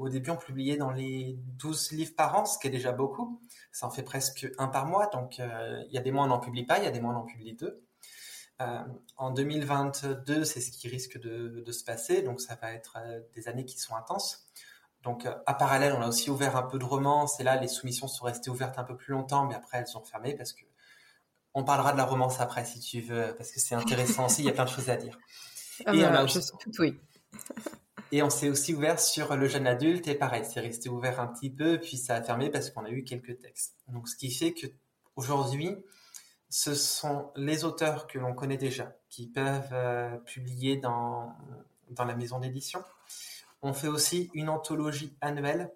Speaker 2: Au début, on publiait dans les 12 livres par an, ce qui est déjà beaucoup. Ça en fait presque un par mois. Donc, euh, il y a des mois, on n'en publie pas, il y a des mois, on en publie deux. Euh, en 2022, c'est ce qui risque de, de, se passer. Donc, ça va être des années qui sont intenses. Donc, à parallèle, on a aussi ouvert un peu de romance. Et là, les soumissions sont restées ouvertes un peu plus longtemps, mais après, elles sont fermées parce que on parlera de la romance après si tu veux, parce que c'est intéressant aussi, il y a plein de choses à dire.
Speaker 1: Ah et, bah, on je oui.
Speaker 2: Et on s'est aussi ouvert sur le jeune adulte, et pareil, c'est resté ouvert un petit peu, puis ça a fermé parce qu'on a eu quelques textes. Donc ce qui fait que aujourd'hui, ce sont les auteurs que l'on connaît déjà qui peuvent euh, publier dans, dans la maison d'édition. On fait aussi une anthologie annuelle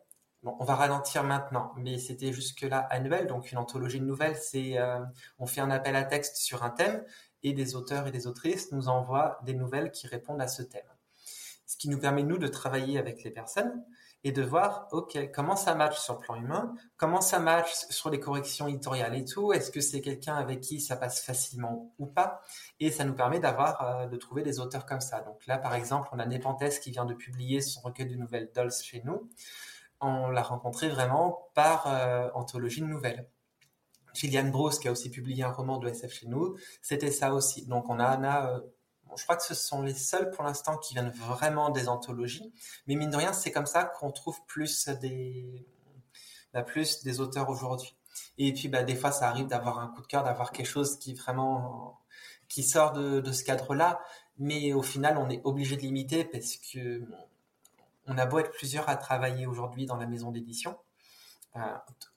Speaker 2: on va ralentir maintenant, mais c'était jusque-là annuel, donc une anthologie de nouvelles, c'est euh, on fait un appel à texte sur un thème et des auteurs et des autrices nous envoient des nouvelles qui répondent à ce thème. Ce qui nous permet nous de travailler avec les personnes et de voir ok comment ça match sur le plan humain, comment ça match sur les corrections éditoriales et tout, est-ce que c'est quelqu'un avec qui ça passe facilement ou pas, et ça nous permet d'avoir euh, de trouver des auteurs comme ça. Donc là par exemple on a Nepenthes qui vient de publier son recueil de nouvelles Dolls chez nous on l'a rencontré vraiment par euh, anthologie de nouvelles. Gillian Bruce, qui a aussi publié un roman de SF chez nous, c'était ça aussi. Donc on a, euh, je crois que ce sont les seuls pour l'instant qui viennent vraiment des anthologies, mais mine de rien, c'est comme ça qu'on trouve plus des, bah, plus des auteurs aujourd'hui. Et puis bah, des fois, ça arrive d'avoir un coup de cœur, d'avoir quelque chose qui vraiment qui sort de, ce cadre-là, mais au final, on est obligé de limiter parce que on a beau être plusieurs à travailler aujourd'hui dans la maison d'édition, euh,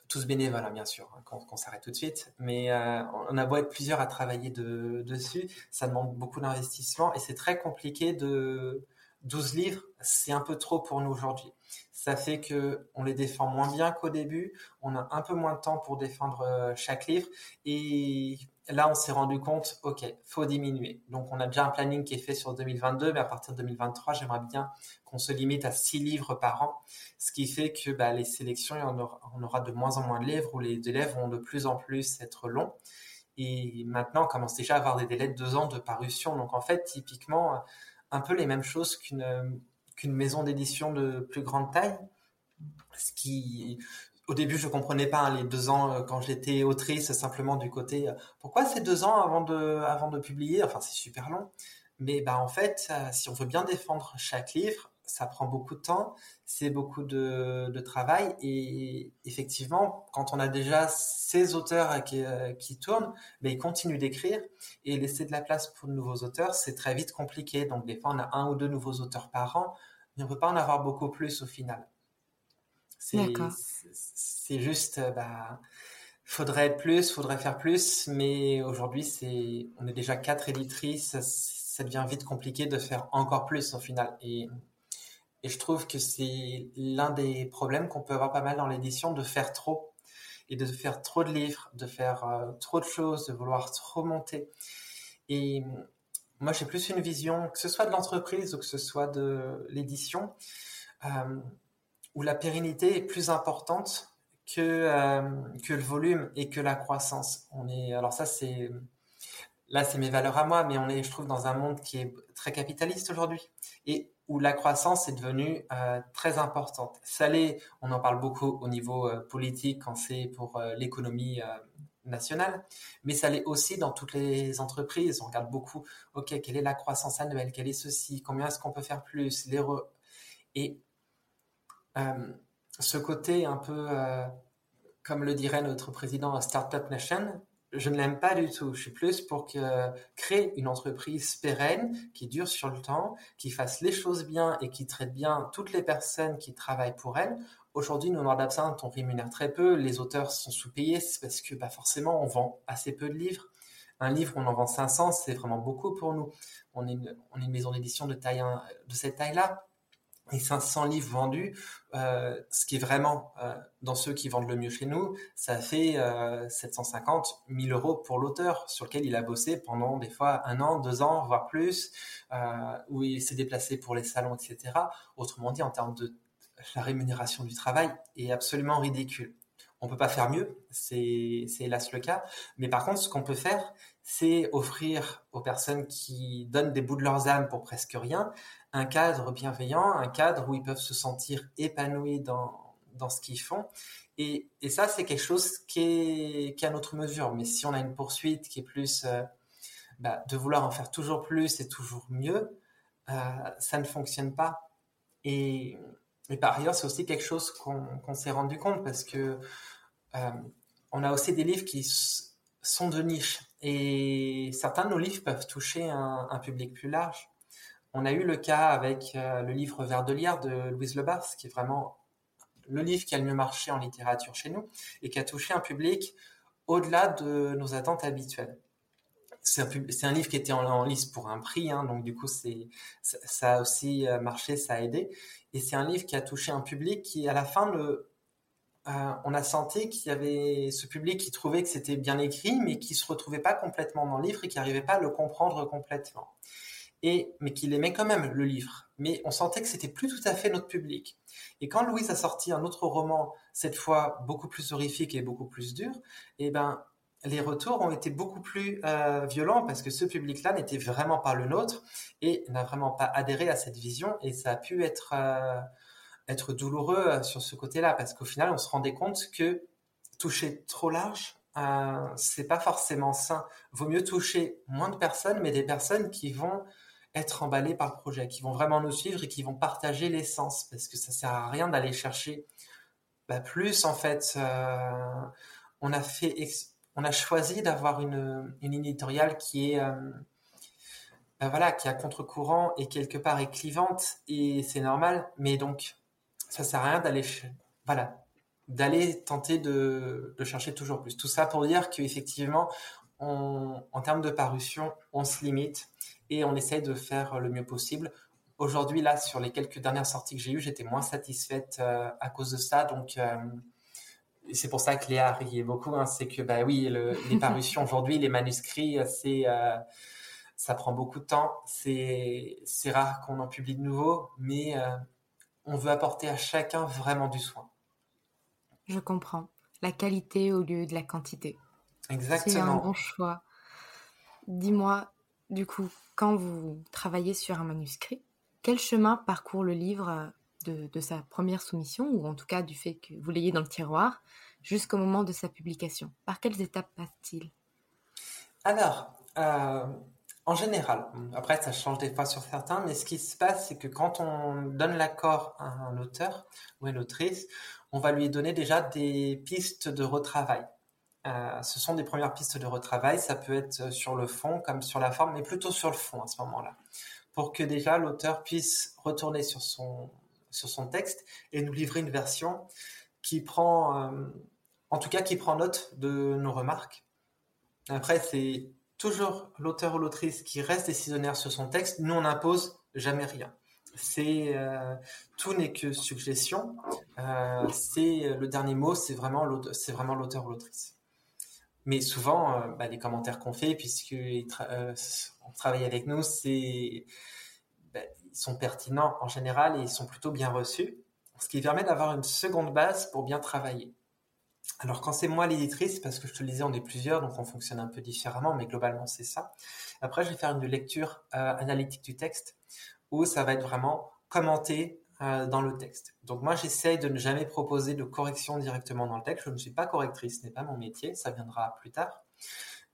Speaker 2: tous bénévoles hein, bien sûr, hein, qu'on s'arrête tout de suite, mais euh, on a beau être plusieurs à travailler dessus, ça demande beaucoup d'investissement et c'est très compliqué de 12 livres, c'est un peu trop pour nous aujourd'hui. Ça fait que on les défend moins bien qu'au début, on a un peu moins de temps pour défendre euh, chaque livre et là, on s'est rendu compte, OK, faut diminuer. Donc, on a déjà un planning qui est fait sur 2022, mais à partir de 2023, j'aimerais bien qu'on se limite à six livres par an, ce qui fait que bah, les sélections, on aura, de moins en moins de livres, où les délais vont de plus en plus être longs. Et maintenant, on commence déjà à avoir des délais de deux ans de parution. Donc, en fait, typiquement, un peu les mêmes choses qu'une qu'une maison d'édition de plus grande taille, ce qui au début, je comprenais pas hein, les deux ans euh, quand j'étais autrice, simplement du côté euh, pourquoi c'est deux ans avant de, avant de publier? Enfin, c'est super long. Mais bah, en fait, si on veut bien défendre chaque livre, ça prend beaucoup de temps, c'est beaucoup de, travail et effectivement, quand on a déjà ces auteurs qui, euh, qui tournent, mais ils continuent d'écrire et laisser de la place pour de nouveaux auteurs, c'est très vite compliqué. Donc des fois, on a un ou deux nouveaux auteurs par an, mais on ne peut pas en avoir beaucoup plus au final. C'est juste, euh, bah, faudrait être plus, faudrait faire plus, mais aujourd'hui, c'est, on est déjà quatre éditrices, ça devient vite compliqué de faire encore plus au final. Et et je trouve que c'est l'un des problèmes qu'on peut avoir pas mal dans l'édition, de faire trop. Et de faire trop de livres, de faire euh, trop de choses, de vouloir trop monter. Et moi, j'ai plus une vision, que ce soit de l'entreprise ou que ce soit de l'édition, euh, où la pérennité est plus importante que, euh, que le volume et que la croissance. On est, alors ça, c'est, là, c'est mes valeurs à moi, mais on est, je trouve, dans un monde qui est très capitaliste aujourd'hui. Et où la croissance est devenue euh, très importante. Ça l'est, on en parle beaucoup au niveau euh, politique quand c'est pour l'économie nationale, mais ça l'est aussi dans toutes les entreprises. On regarde beaucoup, ok, quelle est la croissance annuelle, quel est ceci, combien est-ce qu'on peut faire plus, les et ce côté un peu, comme le dirait notre président, Startup Nation, je ne l'aime pas du tout. Je suis plus pour que, créer une entreprise pérenne, qui dure sur le temps, qui fasse les choses bien et qui traite bien toutes les personnes qui travaillent pour elle. Aujourd'hui, nous, Noir d'Absinthe, on rémunère très peu. Les auteurs sont sous-payés. Parce que bah, forcément, on vend assez peu de livres. Un livre, on en vend 500, c'est vraiment beaucoup pour nous. On est une, maison d'édition de cette taille-là et 500 livres vendus, euh, ce qui est vraiment euh, dans ceux qui vendent le mieux chez nous, ça fait euh, 750 1000 euros pour l'auteur sur lequel il a bossé pendant des fois un an, deux ans, voire plus, euh, où il s'est déplacé pour les salons, etc. Autrement dit, en termes de la rémunération du travail, est absolument ridicule. On peut pas faire mieux, c'est hélas le cas. Mais par contre, ce qu'on peut faire, c'est offrir aux personnes qui donnent des bouts de leurs âmes pour presque rien, un cadre bienveillant, un cadre où ils peuvent se sentir épanouis dans, dans ce qu'ils font. Et, et ça, c'est quelque chose qui est, qui est à notre mesure. Mais si on a une poursuite qui est plus euh, bah, de vouloir en faire toujours plus et toujours mieux, euh, ça ne fonctionne pas. Et, par ailleurs, c'est aussi quelque chose qu'on s'est rendu compte parce que euh, on a aussi des livres qui sont de niche. Et certains de nos livres peuvent toucher un public plus large. On a eu le cas avec euh, le livre Vers de Louise Lebars, qui est vraiment le livre qui a le mieux marché en littérature chez nous et qui a touché un public au-delà de nos attentes habituelles. C'est un, livre qui était en, liste pour un prix, hein, donc du coup c'est ça, a aussi euh, marché, ça a aidé. Et c'est un livre qui a touché un public qui, à la fin, euh, on a senti qu'il y avait ce public qui trouvait que c'était bien écrit, mais qui se retrouvait pas complètement dans le livre et qui n'arrivait pas à le comprendre complètement et mais qu'il aimait quand même le livre. Mais on sentait que c'était plus tout à fait notre public. Et quand Louise a sorti un autre roman, cette fois beaucoup plus horrifique et beaucoup plus dur, eh ben les retours ont été beaucoup plus euh, violents parce que ce public-là n'était vraiment pas le nôtre et n'a vraiment pas adhéré à cette vision et ça a pu être euh, être douloureux euh, sur ce côté-là parce qu'au final on se rendait compte que toucher trop large euh, c'est pas forcément sain. Vaut mieux toucher moins de personnes, mais des personnes qui vont être emballés par le projet, qui vont vraiment nous suivre et qui vont partager l'essence, parce que ça sert à rien d'aller chercher bah, plus en fait. Euh, on a fait, on a choisi d'avoir une, une éditoriale qui est euh, bah, voilà, qui a contre-courant et quelque part est clivante et c'est normal, mais donc ça sert à rien d'aller voilà d'aller tenter de, de, chercher toujours plus. Tout ça pour dire qu'effectivement, en termes de parution, on se limite et on essaye de faire le mieux possible. Aujourd'hui, là, sur les quelques dernières sorties que j'ai eues, j'étais moins satisfaite euh, à cause de ça. Donc, euh, c'est pour ça que Léa riait beaucoup. Hein, c'est que, bah oui, les parutions aujourd'hui, les manuscrits, c'est, euh, ça prend beaucoup de temps. C'est, c'est rare qu'on en publie de nouveau, mais on veut apporter à chacun vraiment du soin.
Speaker 1: Je comprends. La qualité au lieu de la quantité.
Speaker 2: Exactement.
Speaker 1: C'est un bon choix. Dis-moi, du coup, quand vous travaillez sur un manuscrit, quel chemin parcourt le livre de, de, sa première soumission, ou en tout cas du fait que vous l'ayez dans le tiroir, jusqu'au moment de sa publication? Par quelles étapes passe-t-il?
Speaker 2: Alors, euh, En général, après ça change des fois sur certains, mais ce qui se passe, c'est que quand on donne l'accord à un auteur ou une autrice, on va lui donner déjà des pistes de retravail. Euh, ce sont des premières pistes de retravail, ça peut être sur le fond comme sur la forme, mais plutôt sur le fond à ce moment-là, pour que déjà l'auteur puisse retourner sur son, sur son texte et nous livrer une version qui prend, euh, en tout cas qui prend note de nos remarques. Après, c'est toujours l'auteur ou l'autrice qui reste décisionnaire sur son texte. Nous, on n'impose jamais rien. C'est euh, tout n'est que suggestion. Euh, c'est le dernier mot, c'est vraiment l'auteur ou l'autrice. Mais souvent, euh, bah, les commentaires qu'on fait, puisqu'ils on travaille avec nous, bah, ils sont pertinents en général et ils sont plutôt bien reçus, ce qui permet d'avoir une seconde base pour bien travailler. Alors quand c'est moi l'éditrice, parce que je te le disais, on est plusieurs, donc on fonctionne un peu différemment, mais globalement c'est ça. Après, je vais faire une lecture euh, analytique du texte, où ça va être vraiment commenté euh, dans le texte. Donc moi, j'essaye de ne jamais proposer de correction directement dans le texte. Je ne suis pas correctrice, ce n'est pas mon métier, ça viendra plus tard.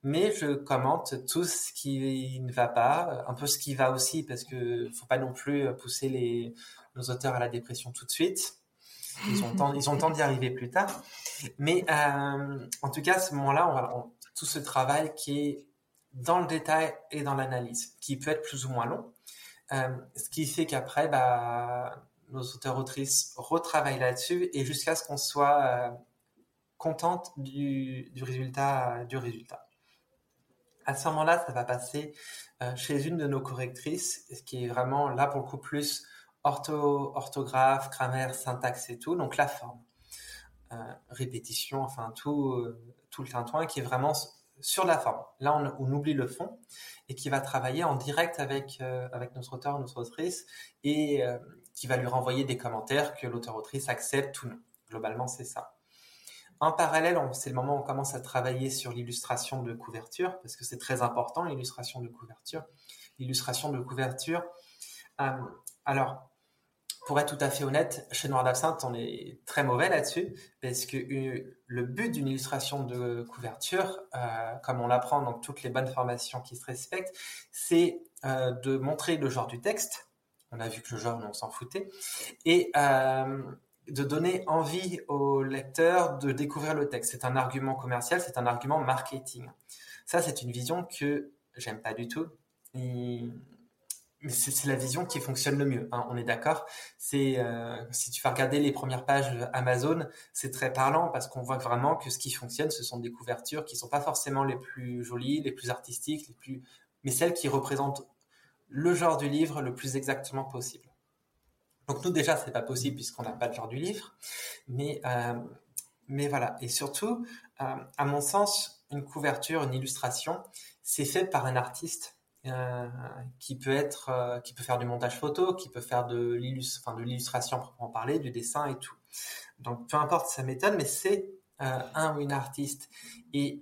Speaker 2: Mais je commente tout ce qui ne va pas, un peu ce qui va aussi, parce que faut pas non plus pousser les, nos auteurs à la dépression tout de suite. Ils ont le temps, ils ont temps d'y arriver plus tard. Mais euh, en tout cas, à ce moment-là, tout ce travail qui est dans le détail et dans l'analyse, qui peut être plus ou moins long. Euh, ce qui fait qu'après, bah, nos auteurs-autrices retravaillent là-dessus et jusqu'à ce qu'on soit euh, contente du, résultat, du résultat. À ce moment-là, ça va passer euh, chez une de nos correctrices, ce qui est vraiment là pour le coup plus ortho, orthographe, grammaire, syntaxe et tout, donc la forme. Euh, répétition, enfin tout, euh, tout le tintouin qui est vraiment sur la forme. Là, on, oublie le fond et qui va travailler en direct avec, euh, avec notre auteur, notre autrice et qui va lui renvoyer des commentaires que l'auteur-autrice accepte ou non. Globalement, c'est ça. En parallèle, c'est le moment où on commence à travailler sur l'illustration de couverture, parce que c'est très important, l'illustration de couverture. L'illustration de couverture. alors, pour être tout à fait honnête, chez Noir d'Absinthe, on est très mauvais là-dessus, parce que euh, le but d'une illustration de couverture, euh, comme on l'apprend dans toutes les bonnes formations qui se respectent, c'est euh, de montrer le genre du texte. On a vu que le genre, on s'en foutait. Et de donner envie au lecteur de découvrir le texte. C'est un argument commercial, c'est un argument marketing. Ça, c'est une vision que j'aime pas du tout c'est la vision qui fonctionne le mieux. Hein, on est d'accord. C'est euh, si tu vas regarder les premières pages Amazon, c'est très parlant parce qu'on voit vraiment que ce qui fonctionne, ce sont des couvertures qui sont pas forcément les plus jolies, les plus artistiques, les plus, mais celles qui représentent le genre du livre le plus exactement possible. Donc nous déjà, c'est pas possible puisqu'on n'a pas le genre du livre, mais euh, mais voilà. Et surtout, euh, à mon sens, une couverture, une illustration, c'est fait par un artiste euh, qui peut être, qui peut faire du montage photo, qui peut faire de l'illustration proprement parler, du dessin et tout. Donc peu importe sa méthode, mais c'est un ou une artiste et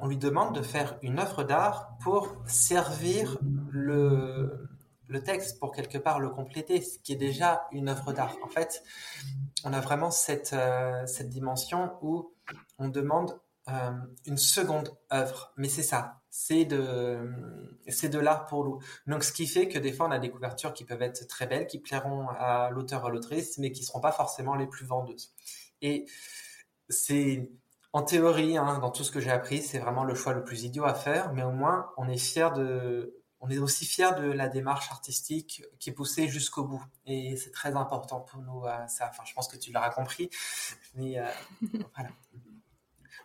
Speaker 2: on lui demande de faire une œuvre d'art pour servir le, le texte, pour quelque part le compléter, ce qui est déjà une œuvre d'art. En fait, on a vraiment cette, cette dimension où on demande une seconde œuvre, mais c'est ça, c'est de de l'art pour nous. Donc ce qui fait que des fois on a des couvertures qui peuvent être très belles, qui plairont à l'auteur à l'autrice, mais qui seront pas forcément les plus vendeuses. Et c'est en théorie, hein, dans tout ce que j'ai appris, c'est vraiment le choix le plus idiot à faire, mais au moins on est fier de on est aussi fier de la démarche artistique qui est poussée jusqu'au bout. Et c'est très important pour nous, euh, ça. Enfin, je pense que tu l'auras compris. Mais euh, voilà.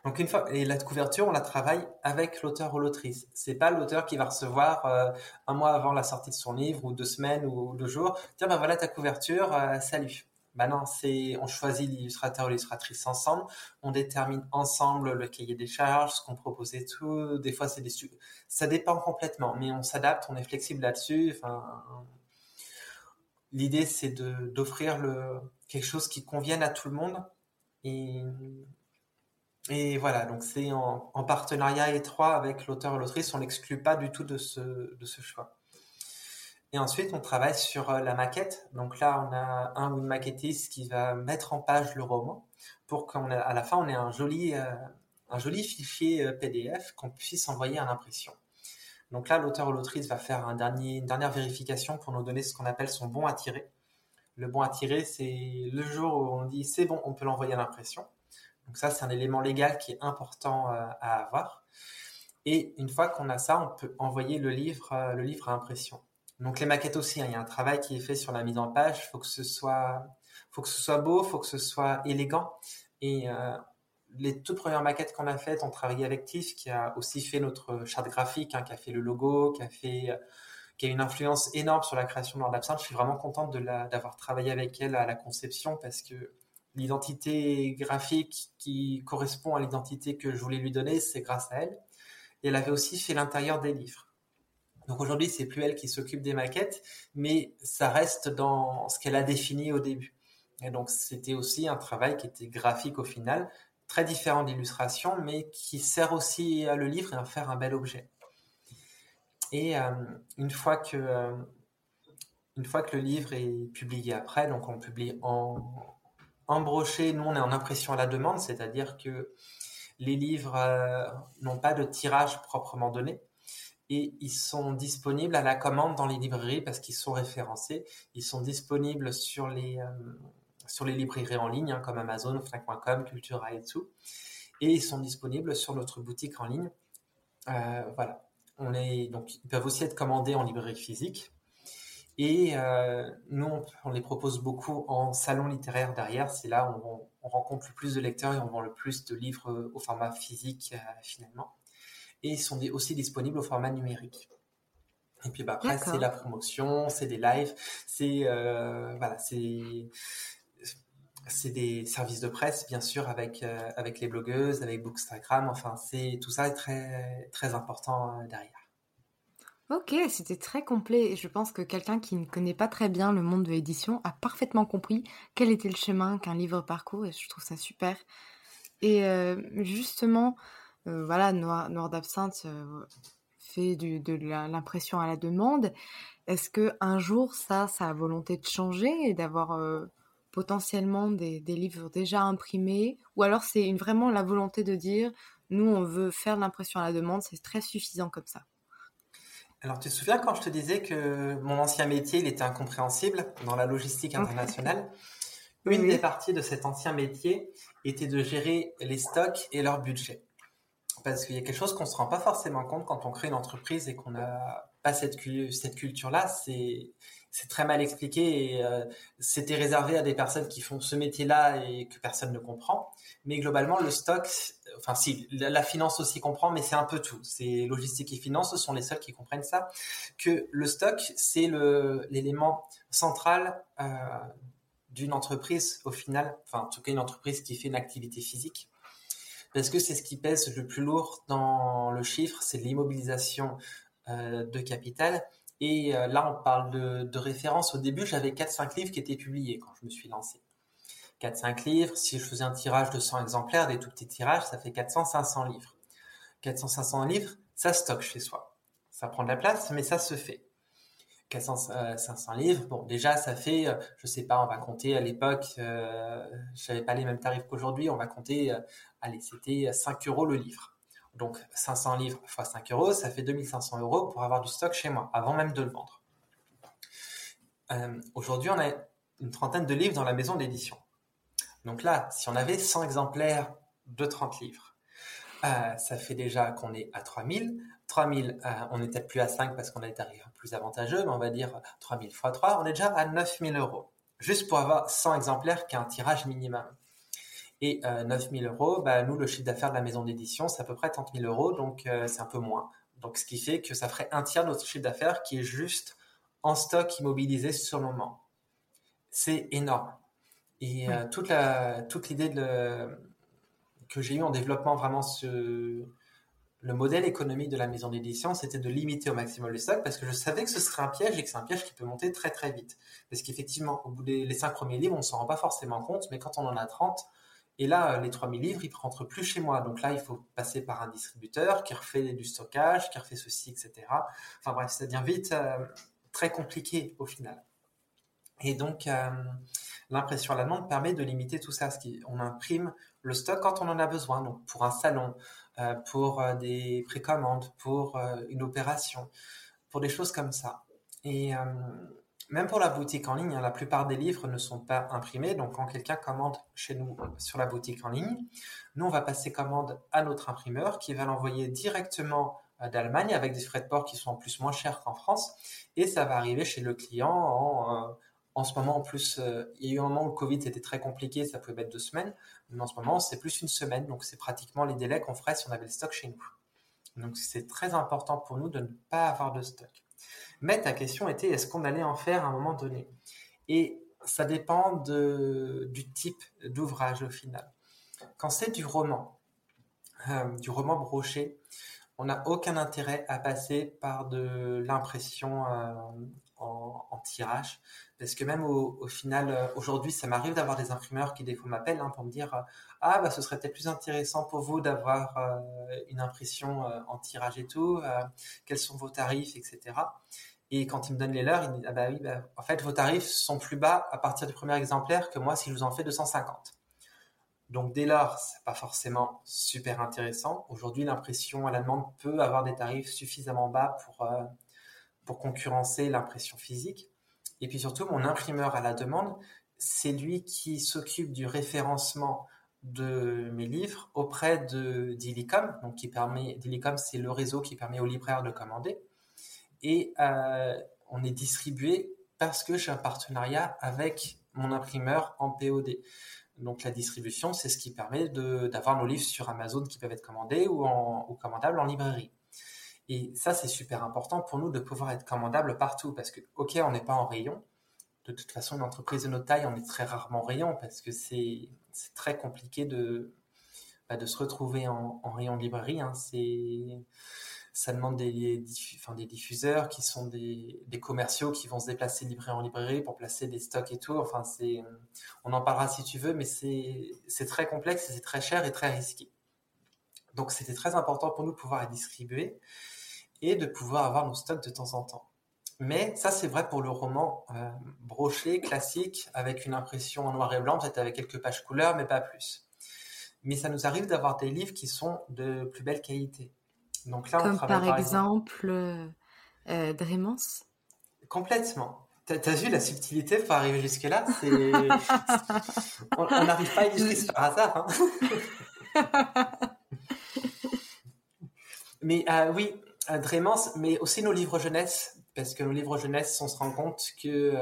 Speaker 2: Donc une fois et la couverture, on la travaille avec l'auteur ou l'autrice. C'est pas l'auteur qui va recevoir euh, un mois avant la sortie de son livre ou deux semaines ou deux jours. Tiens ben voilà ta couverture, euh, salut. On choisit l'illustrateur ou l'illustratrice ensemble, on détermine ensemble le cahier des charges, ce qu'on propose et tout. Des fois c'est des ça dépend complètement, mais on s'adapte, on est flexible là-dessus. L'idée c'est d'offrir quelque chose qui convienne à tout le monde et voilà, donc c'est en, partenariat étroit avec l'auteur et l'autrice, on n'exclut pas du tout de ce choix. Et ensuite, on travaille sur euh, la maquette. Donc là, on a un ou une maquettiste qui va mettre en page le roman pour qu'à la fin, on ait un joli, euh, un joli fichier euh, PDF qu'on puisse envoyer à l'impression. Donc là, l'auteur ou l'autrice va faire une dernière vérification pour nous donner ce qu'on appelle son bon à tirer. Le bon à tirer, c'est le jour où on dit c'est bon, on peut l'envoyer à l'impression. Donc ça, c'est un élément légal qui est important à avoir. Et une fois qu'on a ça, on peut envoyer le livre, le livre à impression. Donc les maquettes aussi, hein, il y a un travail qui est fait sur la mise en page. Il faut que ce soit, faut que ce soit beau, faut que ce soit élégant. Et euh, les toutes premières maquettes qu'on a faites, on travaillait avec Tiff, qui a aussi fait notre charte graphique, hein, qui a fait le logo, qui a fait, qui a une influence énorme sur la création de Lord Absinthe. Je suis vraiment contente d'avoir travaillé avec elle à la conception parce que l'identité graphique qui correspond à l'identité que je voulais lui donner, c'est grâce à elle. Et elle avait aussi fait l'intérieur des livres. Donc aujourd'hui, c'est plus elle qui s'occupe des maquettes, mais ça reste dans ce qu'elle a défini au début. Et donc c'était aussi un travail qui était graphique au final, très différent d'illustration, mais qui sert aussi à le livre et à faire un bel objet. Et euh, une fois que euh, une fois que le livre est publié après, donc on publie en, brochet, nous on est en impression à la demande, c'est-à-dire que les livres euh, n'ont pas de tirage proprement donné et ils sont disponibles à la commande dans les librairies parce qu'ils sont référencés. Ils sont disponibles sur les, euh, sur les librairies en ligne hein, comme Amazon, Fnac.com, Cultura et tout. Et ils sont disponibles sur notre boutique en ligne. Euh, voilà. On est, donc, ils peuvent aussi être commandés en librairie physique. Et euh, nous, on, les propose beaucoup en salon littéraire derrière. C'est là où on, rencontre le plus de lecteurs et on vend le plus de livres au format physique finalement. Et ils sont aussi disponibles au format numérique. Et puis bah, après, c'est la promotion, c'est des lives, c'est voilà, c'est c'est des services de presse bien sûr avec avec les blogueuses, avec Bookstagram. Enfin, c'est tout ça est très très important derrière.
Speaker 1: Ok, c'était très complet. Je pense que quelqu'un qui ne connaît pas très bien le monde de l'édition a parfaitement compris quel était le chemin qu'un livre parcourt et je trouve ça super. Et euh, justement, euh, voilà, Noir, Noir d'Absinthe euh, fait de l'impression à la demande. Est-ce que un jour, ça, ça a volonté de changer et d'avoir potentiellement des, des, livres déjà imprimés? Ou alors c'est une, vraiment la volonté de dire, nous, on veut faire l'impression à la demande, c'est très suffisant comme ça.
Speaker 2: Alors, tu te souviens quand je te disais que mon ancien métier, il était incompréhensible dans la logistique internationale? Une des parties de cet ancien métier était de gérer les stocks et leur budget. Parce qu'il y a quelque chose qu'on ne se rend pas forcément compte quand on crée une entreprise et qu'on n'a pas cette, culture-là, c'est c'est très mal expliqué et euh, c'était réservé à des personnes qui font ce métier-là et que personne ne comprend. Mais globalement, le stock, enfin si, la finance aussi comprend, mais c'est un peu tout. C'est logistique et finance, ce sont les seuls qui comprennent ça. Que le stock, c'est l'élément central euh, d'une entreprise au final, enfin en tout cas une entreprise qui fait une activité physique. Parce que c'est ce qui pèse le plus lourd dans le chiffre, c'est l'immobilisation euh, de capital et euh, là, on parle de, de référence. Au début, j'avais 4-5 livres qui étaient publiés quand je me suis lancé. 4-5 livres, si je faisais un tirage de 100 exemplaires, des tout petits tirages, ça fait 400-500 livres. 400-500 livres, ça stocke chez soi. Ça prend de la place, mais ça se fait. 400, 500 euh, livres, bon, déjà, ça fait, euh, je sais pas, on va compter à l'époque, euh, je n'avais pas les mêmes tarifs qu'aujourd'hui, on va compter, allez, c'était 5 euros le livre. Donc 500 livres x 5 euros, ça fait 2500 euros pour avoir du stock chez moi, avant même de le vendre. Aujourd'hui, on a une trentaine de livres dans la maison d'édition. Donc là, si on avait 100 exemplaires de 30 livres, ça fait déjà qu'on est à 3000. 3000, euh, on n'est peut-être plus à 5 parce qu'on a des tarifs plus avantageux, mais on va dire 3000 x 3, on est déjà à 9000 euros. Juste pour avoir 100 exemplaires qui est un tirage minimum. Et euh, 9 000 euros, bah, nous, le chiffre d'affaires de la maison d'édition, c'est à peu près 30 000 euros, donc euh, c'est un peu moins. Donc, ce qui fait que ça ferait un tiers de notre chiffre d'affaires qui est juste en stock immobilisé sur le moment. C'est énorme. Et euh, toute l'idée que j'ai eu en développement vraiment ce le modèle économique de la maison d'édition, c'était de limiter au maximum les stocks parce que je savais que ce serait un piège et que c'est un piège qui peut monter très très vite. Parce qu'effectivement, au bout des les cinq premiers livres, on s'en rend pas forcément compte, mais quand on en a 30, et là, euh, les 3000 livres, ils ne rentrent plus chez moi. Donc là, il faut passer par un distributeur qui refait du stockage, qui refait ceci, etc. Enfin bref, ça devient vite euh, très compliqué au final. Et donc, euh, l'impression à la demande permet de limiter tout ça. On imprime le stock quand on en a besoin, pour un salon, euh, pour euh, des précommandes, pour euh, une opération, pour des choses comme ça. Et même pour la boutique en ligne, hein, la plupart des livres ne sont pas imprimés. Donc, quand quelqu'un commande chez nous sur la boutique en ligne, nous, on va passer commande à notre imprimeur qui va l'envoyer directement d'Allemagne avec des frais de port qui sont en plus moins chers qu'en France. Et ça va arriver chez le client en, en ce moment, en plus, il y a eu un moment où le Covid était très compliqué, ça pouvait mettre deux semaines. Mais en ce moment, c'est plus une semaine. Donc, c'est pratiquement les délais qu'on ferait si on avait le stock chez nous. Donc, c'est très important pour nous de ne pas avoir de stock. Mais ta question était, est-ce qu'on allait en faire à un moment donné? Et ça dépend du type d'ouvrage au final. Quand c'est du roman, euh, du roman broché, on n'a aucun intérêt à passer par de l'impression euh, en, tirage. Parce que même au, final, euh, aujourd'hui, ça m'arrive d'avoir des imprimeurs qui des fois m'appellent hein, pour me dire Ah, bah, ce serait peut-être plus intéressant pour vous d'avoir une impression en tirage et tout. quels sont vos tarifs, etc. Et quand ils me donnent les leurs, ils me disent, ah bah oui, bah, en fait, vos tarifs sont plus bas à partir du premier exemplaire que moi si je vous en fais 250. Donc dès lors, c'est pas forcément super intéressant. Aujourd'hui, l'impression à la demande peut avoir des tarifs suffisamment bas pour, euh, pour concurrencer l'impression physique. Et puis surtout, mon imprimeur à la demande, c'est lui qui s'occupe du référencement de mes livres auprès de d'Illicom. Donc qui permet, d'Illicom, c'est le réseau qui permet aux libraires de commander et euh, on est distribué parce que j'ai un partenariat avec mon imprimeur en POD. Donc la distribution, c'est ce qui permet d'avoir nos livres sur Amazon qui peuvent être commandés ou commandables en librairie. Et ça, c'est super important pour nous de pouvoir être commandable partout parce que, ok, on n'est pas en rayon. De toute façon, une entreprise de notre taille, on est très rarement en rayon parce que c'est très compliqué de, bah, de se retrouver en, rayon librairie. Hein. Ça demande des, diffuseurs qui sont des, commerciaux qui vont se déplacer librairie en librairie pour placer des stocks et tout. Enfin, c'est, on en parlera si tu veux, mais c'est, très complexe c'est très cher et très risqué. Donc, c'était très important pour nous de pouvoir les distribuer et de pouvoir avoir nos stocks de temps en temps. Mais ça, c'est vrai pour le roman euh, broché, classique, avec une impression en noir et blanc, peut-être avec quelques pages couleurs, mais pas plus. Mais ça nous arrive d'avoir des livres qui sont de plus belle qualité.
Speaker 1: Donc là, on Comme par, exemple, euh, euh Drémence
Speaker 2: Complètement. T'as as vu la subtilité pour arriver jusque-là? On n'arrive pas à illustrer par hasard. Hein mais euh, oui, euh, Drémence, mais aussi nos livres jeunesse, parce que nos livres jeunesse, on se rend compte que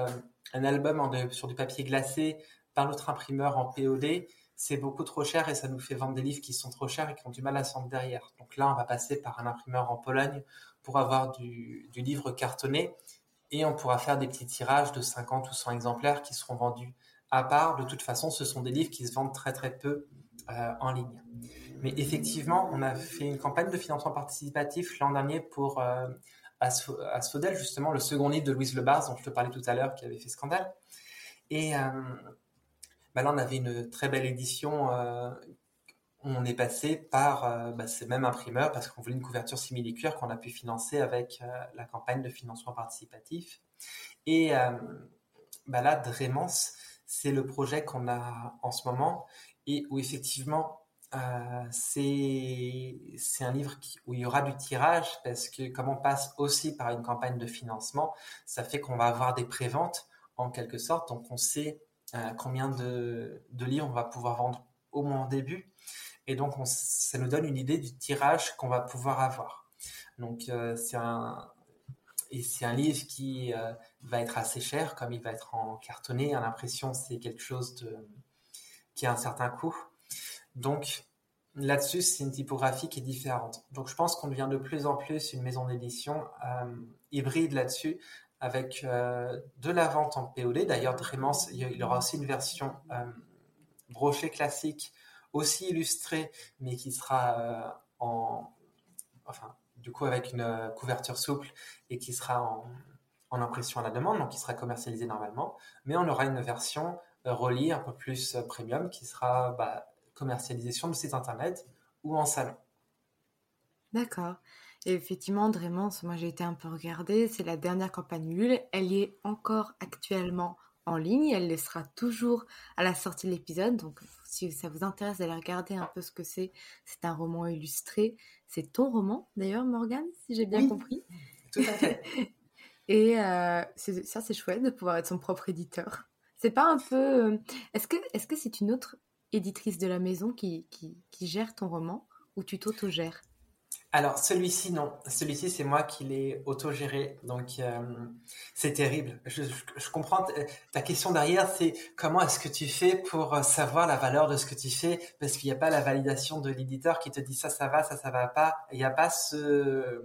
Speaker 2: un album sur du papier glacé par notre imprimeur en POD, c'est beaucoup trop cher et ça nous fait vendre des livres qui sont trop chers et qui ont du mal à s'en derrière. Donc là, on va passer par un imprimeur en Pologne pour avoir du, livre cartonné et on pourra faire des petits tirages de 50 ou 100 exemplaires qui seront vendus à part. De toute façon, ce sont des livres qui se vendent très très peu euh, en ligne. Mais effectivement, on a fait une campagne de financement participatif l'an dernier pour euh, Asphodel, justement, le second livre de Louise Lebars, dont je te parlais tout à l'heure, qui avait fait scandale. Et euh, bah là, on avait une très belle édition. Euh, on est passé par bah, ces mêmes imprimeurs parce qu'on voulait une couverture simili-cuir qu'on a pu financer avec la campagne de financement participatif. Et bah là, Drémence, c'est le projet qu'on a en ce moment et où effectivement, c'est un livre où il y aura du tirage parce que comme on passe aussi par une campagne de financement, ça fait qu'on va avoir des préventes en quelque sorte. Donc on sait euh, combien de, livres on va pouvoir vendre au moins au début. Et donc, ça nous donne une idée du tirage qu'on va pouvoir avoir. Donc, euh, c'est un, et c'est un livre qui euh, va être assez cher, comme il va être en cartonné. À l'impression, c'est quelque chose de, qui a un certain coût. Donc, là-dessus, c'est une typographie qui est différente. Donc, je pense qu'on devient de plus en plus une maison d'édition hybride là-dessus, avec euh, de la vente en POD. D'ailleurs, Drémence, il y aura aussi une version euh, brochée classique, aussi illustrée, mais qui sera euh, en, enfin, du coup avec une couverture souple et qui sera en, en, impression à la demande, donc qui sera commercialisée normalement. Mais on aura une version reliée un peu plus premium qui sera bah, commercialisée sur le site internet ou en salon.
Speaker 1: D'accord. Et effectivement, Drémence, moi j'ai été un peu regardée, c'est la dernière campagne Ulule. Elle y est encore actuellement en ligne. Elle le sera toujours à la sortie de l'épisode. Donc, si ça vous intéresse d'aller regarder un peu ce que c'est, c'est un roman illustré. C'est ton roman, d'ailleurs, Morgane, si j'ai bien compris.
Speaker 2: Tout à fait.
Speaker 1: Et euh, ça, c'est chouette de pouvoir être son propre éditeur. C'est pas un peu. Euh, est-ce que est-ce que c'est une autre éditrice de la maison qui, qui, qui gère ton roman ou tu t'auto-gères?
Speaker 2: Alors celui-ci non, celui-ci c'est moi qui l'ai autogéré, donc euh, c'est terrible. Je, je, comprends ta question derrière, c'est comment est-ce que tu fais pour savoir la valeur de ce que tu fais, parce qu'il n'y a pas la validation de l'éditeur qui te dit ça ça va, ça ça va pas. Il n'y a pas ce.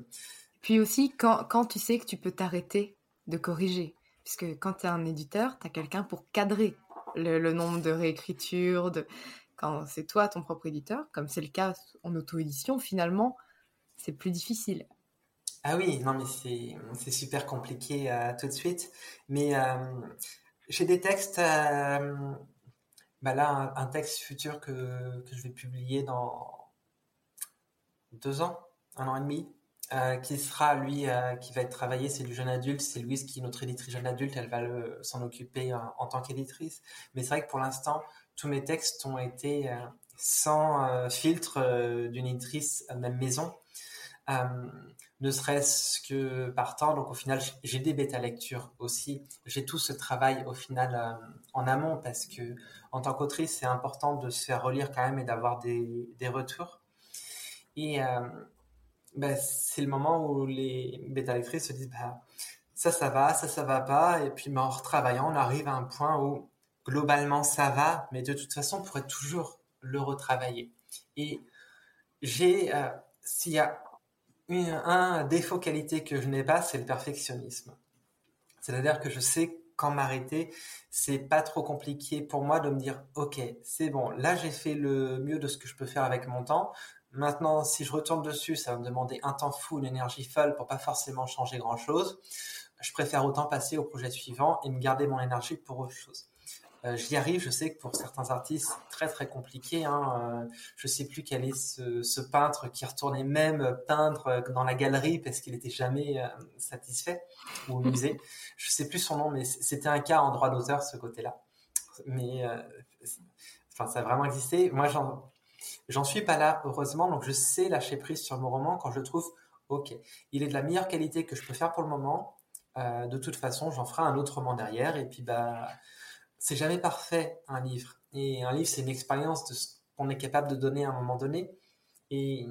Speaker 1: Puis aussi quand, quand tu sais que tu peux t'arrêter de corriger, puisque quand tu es un éditeur, tu as quelqu'un pour cadrer le, nombre de réécritures, quand c'est toi ton propre éditeur, comme c'est le cas en auto-édition finalement c'est plus difficile.
Speaker 2: Ah oui, non, mais c'est super compliqué euh, tout de suite. Mais euh, j'ai des textes, euh, bah là, un, texte futur que, que, je vais publier dans deux ans, un an et demi, qui sera, lui, qui va être travaillé, c'est du jeune adulte, c'est Louise qui est notre éditrice jeune adulte, elle va s'en occuper en tant qu'éditrice. Mais c'est vrai que pour l'instant, tous mes textes ont été sans filtre d'une éditrice, même maison. Euh, ne serait-ce que par temps. Donc au final, j'ai des bêta lectures aussi. J'ai tout ce travail au final euh, en amont parce que en tant qu'autrice, c'est important de se faire relire quand même et d'avoir des, des, retours. Et euh, ben, c'est le moment où les bêta lectrices se disent bah, ça, ça va, ça, ça va pas. Et puis ben, en retravaillant, on arrive à un point où globalement ça va, mais de toute façon, on pourrait toujours le retravailler. Et j'ai, euh, s'il y a un défaut qualité que je n'ai pas, c'est le perfectionnisme. C'est-à-dire que je sais quand m'arrêter, c'est pas trop compliqué pour moi de me dire ok, c'est bon, là j'ai fait le mieux de ce que je peux faire avec mon temps. Maintenant, si je retourne dessus, ça va me demander un temps fou, une énergie folle pour pas forcément changer grand chose. Je préfère autant passer au projet suivant et me garder mon énergie pour autre chose. Euh, j'y arrive. Je sais que pour certains artistes, c'est très très compliqué. Hein. Euh, je sais plus quel est ce, ce, peintre qui retournait même peindre dans la galerie parce qu'il était jamais euh, satisfait ou au musée. Je sais plus son nom, mais c'était un cas en droit d'auteur ce côté-là. Mais euh, enfin, ça a vraiment existé. Moi, j'en j'en suis pas là, heureusement. Donc, je sais lâcher prise sur mon roman quand je trouve ok, il est de la meilleure qualité que je peux faire pour le moment. Euh, de toute façon, j'en ferai un autre roman derrière. Et puis, bah, c'est jamais parfait un livre. Et un livre, c'est une expérience de ce qu'on est capable de donner à un moment donné. Et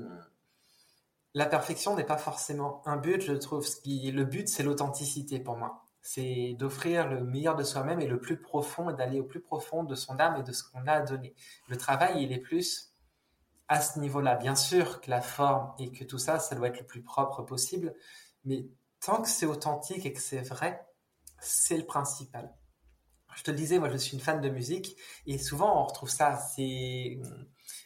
Speaker 2: la perfection n'est pas forcément un but, je trouve. Le but, c'est l'authenticité pour moi. C'est d'offrir le meilleur de soi-même et le plus profond et d'aller au plus profond de son âme et de ce qu'on a à donner. Le travail, il est plus à ce niveau-là. Bien sûr que la forme et que tout ça, ça doit être le plus propre possible. Mais tant que c'est authentique et que c'est vrai, c'est le principal je te le disais, moi je suis une fan de musique et souvent on retrouve ça, c'est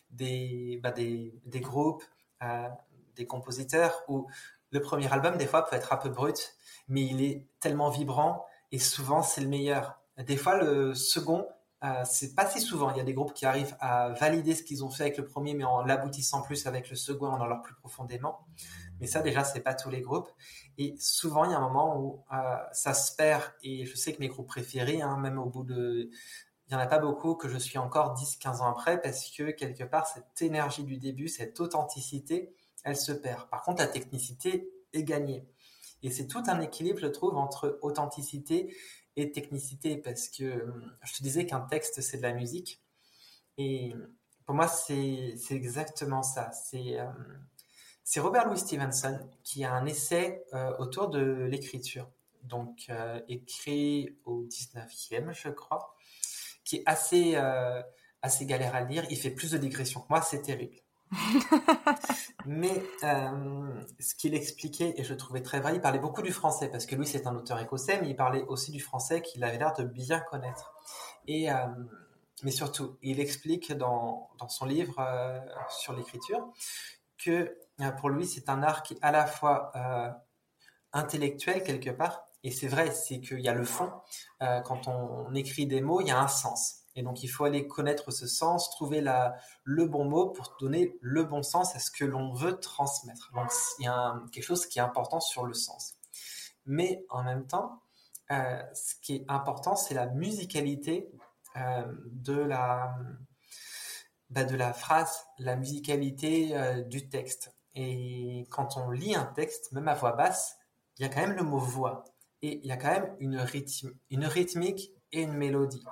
Speaker 2: des, bah, des, des, groupes, euh, des compositeurs où le premier album des fois peut être un peu brut, mais il est tellement vibrant et souvent c'est le meilleur. Des fois le second, euh, c'est pas si souvent. Il y a des groupes qui arrivent à valider ce qu'ils ont fait avec le premier, mais en l'aboutissant plus avec le second, en allant plus profondément. Mais ça, déjà, c'est pas tous les groupes. Et souvent, il y a un moment où euh, ça se perd. Et je sais que mes groupes préférés, hein, même au bout de... Il n'y en a pas beaucoup que je suis encore 10-15 ans après parce que quelque part, cette énergie du début, cette authenticité, elle se perd. Par contre, la technicité est gagnée. Et c'est tout un équilibre, je trouve, entre authenticité et technicité parce que je te disais qu'un texte, c'est de la musique. Et pour moi, c'est exactement ça. C'est euh, c'est Robert Louis Stevenson qui a un essai euh, autour de l'écriture, donc euh, écrit au 19e, je crois, qui est assez, euh, assez galère à lire. Il fait plus de digressions que moi, c'est terrible. Mais ce qu'il expliquait, et je trouvais très vrai, il parlait beaucoup du français, parce que lui c'est un auteur écossais, mais il parlait aussi du français qu'il avait l'air de bien connaître. Et, mais surtout, il explique dans, son livre sur l'écriture que euh, pour lui, c'est un art qui est à la fois euh, intellectuel quelque part, et c'est vrai, c'est qu'il y a le fond. Euh, quand on, écrit des mots, il y a un sens. Et donc, il faut aller connaître ce sens, trouver le bon mot pour donner le bon sens à ce que l'on veut transmettre. Donc, il y a quelque chose qui est important sur le sens. Mais en même temps, ce qui est important, c'est la musicalité de la bah, de la phrase, la musicalité du texte. Et quand on lit un texte, même à voix basse, il y a quand même le mot voix et il y a quand même une rythmique et une mélodie,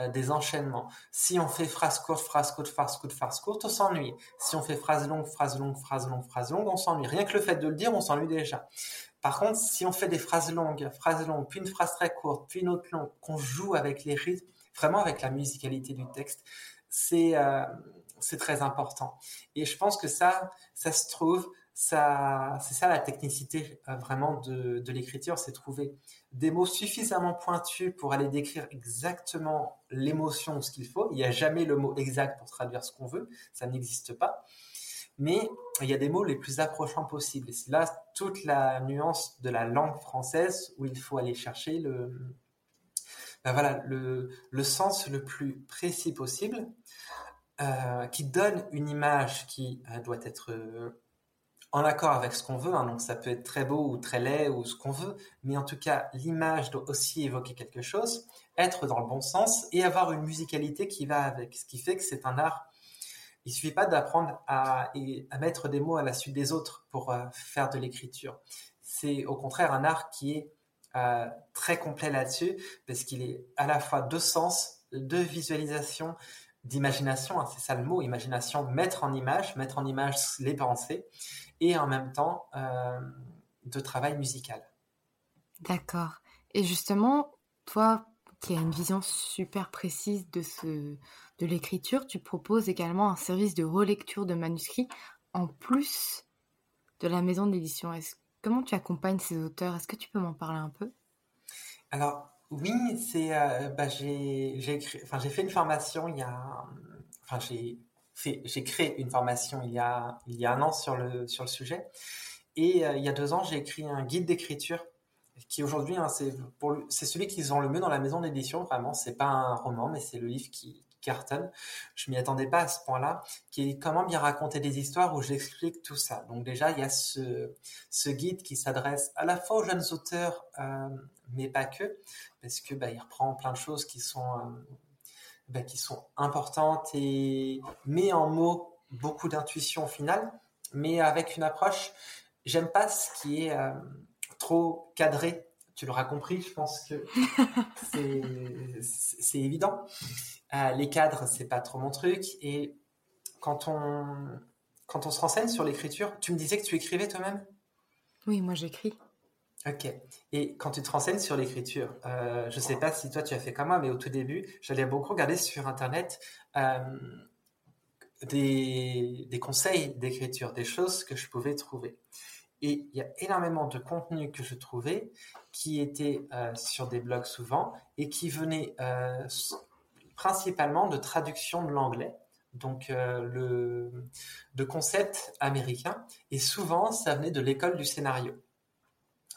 Speaker 2: euh, des enchaînements. Si on fait phrase courte, phrase courte, phrase courte, phrase courte, on s'ennuie. Si on fait phrase longue, phrase longue, phrase longue, phrase longue, on s'ennuie. Rien que le fait de le dire, on s'ennuie déjà. Par contre, si on fait des phrases longues, phrases longues, puis une phrase très courte, puis une autre longue, qu'on joue avec les rythmes, vraiment avec la musicalité du texte, c'est euh, c'est très important. Et je pense que ça, ça se trouve, c'est ça la technicité euh, vraiment de, l'écriture, c'est trouver des mots suffisamment pointus pour aller décrire exactement l'émotion ou ce qu'il faut. Il n'y a jamais le mot exact pour traduire ce qu'on veut, ça n'existe pas. Mais il y a des mots les plus approchants possibles. Et c'est là toute la nuance de la langue française où il faut aller chercher le, ben voilà, le, sens le plus précis possible euh, qui donne une image qui euh, doit être en accord avec ce qu'on veut. Hein. donc ça peut être très beau ou très laid ou ce qu'on veut, mais en tout cas l'image doit aussi évoquer quelque chose, être dans le bon sens et avoir une musicalité qui va avec. Ce qui fait que c'est un art. Il suffit pas d'apprendre à, mettre des mots à la suite des autres pour faire de l'écriture. C'est au contraire un art qui est très complet là-dessus parce qu'il est à la fois de sens, de visualisation, d'imagination, hein, c'est ça le mot, imagination, mettre en image, mettre en image les pensées, et en même temps euh, de travail musical.
Speaker 1: D'accord. Et justement, toi qui as une vision super précise de, ce, de l'écriture, tu proposes également un service de relecture de manuscrits en plus de la maison d'édition. Comment tu accompagnes ces auteurs? Est-ce que tu peux m'en parler un peu?
Speaker 2: Alors, oui, c'est euh, bah, j'ai j'ai enfin j'ai fait une formation il y a enfin j'ai j'ai créé une formation il y a un an sur le sujet et euh, il y a deux ans j'ai écrit un guide d'écriture qui aujourd'hui hein, c'est celui qu'ils ont le mieux dans la maison d'édition vraiment c'est pas un roman mais c'est le livre qui cartonne. Je m'y attendais pas à ce point-là, qui est comment bien raconter des histoires où j'explique tout ça. Donc déjà, il y a ce, ce guide qui s'adresse à la fois aux jeunes auteurs, euh, mais pas que, parce que bah, il reprend plein de choses qui sont euh, bah, qui sont importantes et met en mots beaucoup d'intuition au final, mais avec une approche. J'aime pas ce qui est euh, trop cadré. Tu l'auras compris, je pense que c'est évident. Euh, les cadres, c'est pas trop mon truc. Et quand on, quand on se renseigne sur l'écriture, tu me disais que tu écrivais toi-même?
Speaker 1: Oui, moi j'écris.
Speaker 2: Ok. Et quand tu te renseignes sur l'écriture, euh, je sais pas si toi tu as fait comme moi, mais au tout début, j'allais beaucoup regarder sur Internet euh, des, conseils d'écriture, des choses que je pouvais trouver. Et il y a énormément de contenu que je trouvais qui était euh, sur des blogs souvent et qui venait principalement de traduction de l'anglais, donc de concepts américains, et souvent ça venait de l'école du scénario.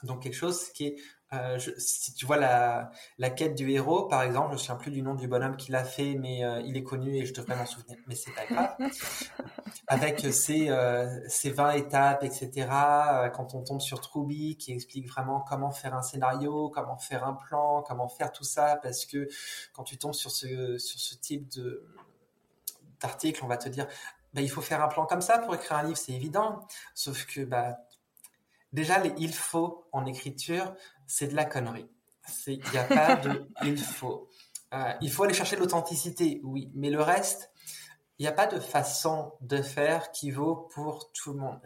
Speaker 2: Donc quelque chose qui est euh, si tu vois la, la quête du héros, par exemple, je ne me souviens plus du nom du bonhomme qui l'a fait, mais euh, il est connu et je devrais m'en souvenir, mais c'est pas grave. Avec ses, euh, ses 20 étapes, etc. Euh, quand on tombe sur Truby, qui explique vraiment comment faire un scénario, comment faire un plan, comment faire tout ça, parce que quand tu tombes sur ce, sur ce type de d'article, on va te dire, bah, il faut faire un plan comme ça pour écrire un livre, c'est évident. Sauf que, bah, déjà, les il faut en écriture, c'est de la connerie. Il n'y a pas de il faut. Euh, il faut aller chercher l'authenticité, oui, mais le reste, il n'y a pas de façon de faire qui vaut pour tout le monde.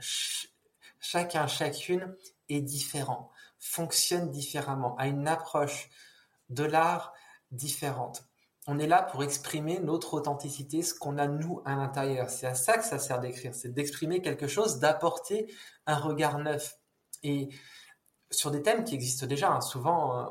Speaker 2: chacun, chacune est différent, fonctionne différemment, a une approche de l'art différente. On est là pour exprimer notre authenticité, ce qu'on a nous à l'intérieur. C'est à ça que ça sert d'écrire, c'est d'exprimer quelque chose, d'apporter un regard neuf. Et sur des thèmes qui existent déjà. Hein. Souvent, euh,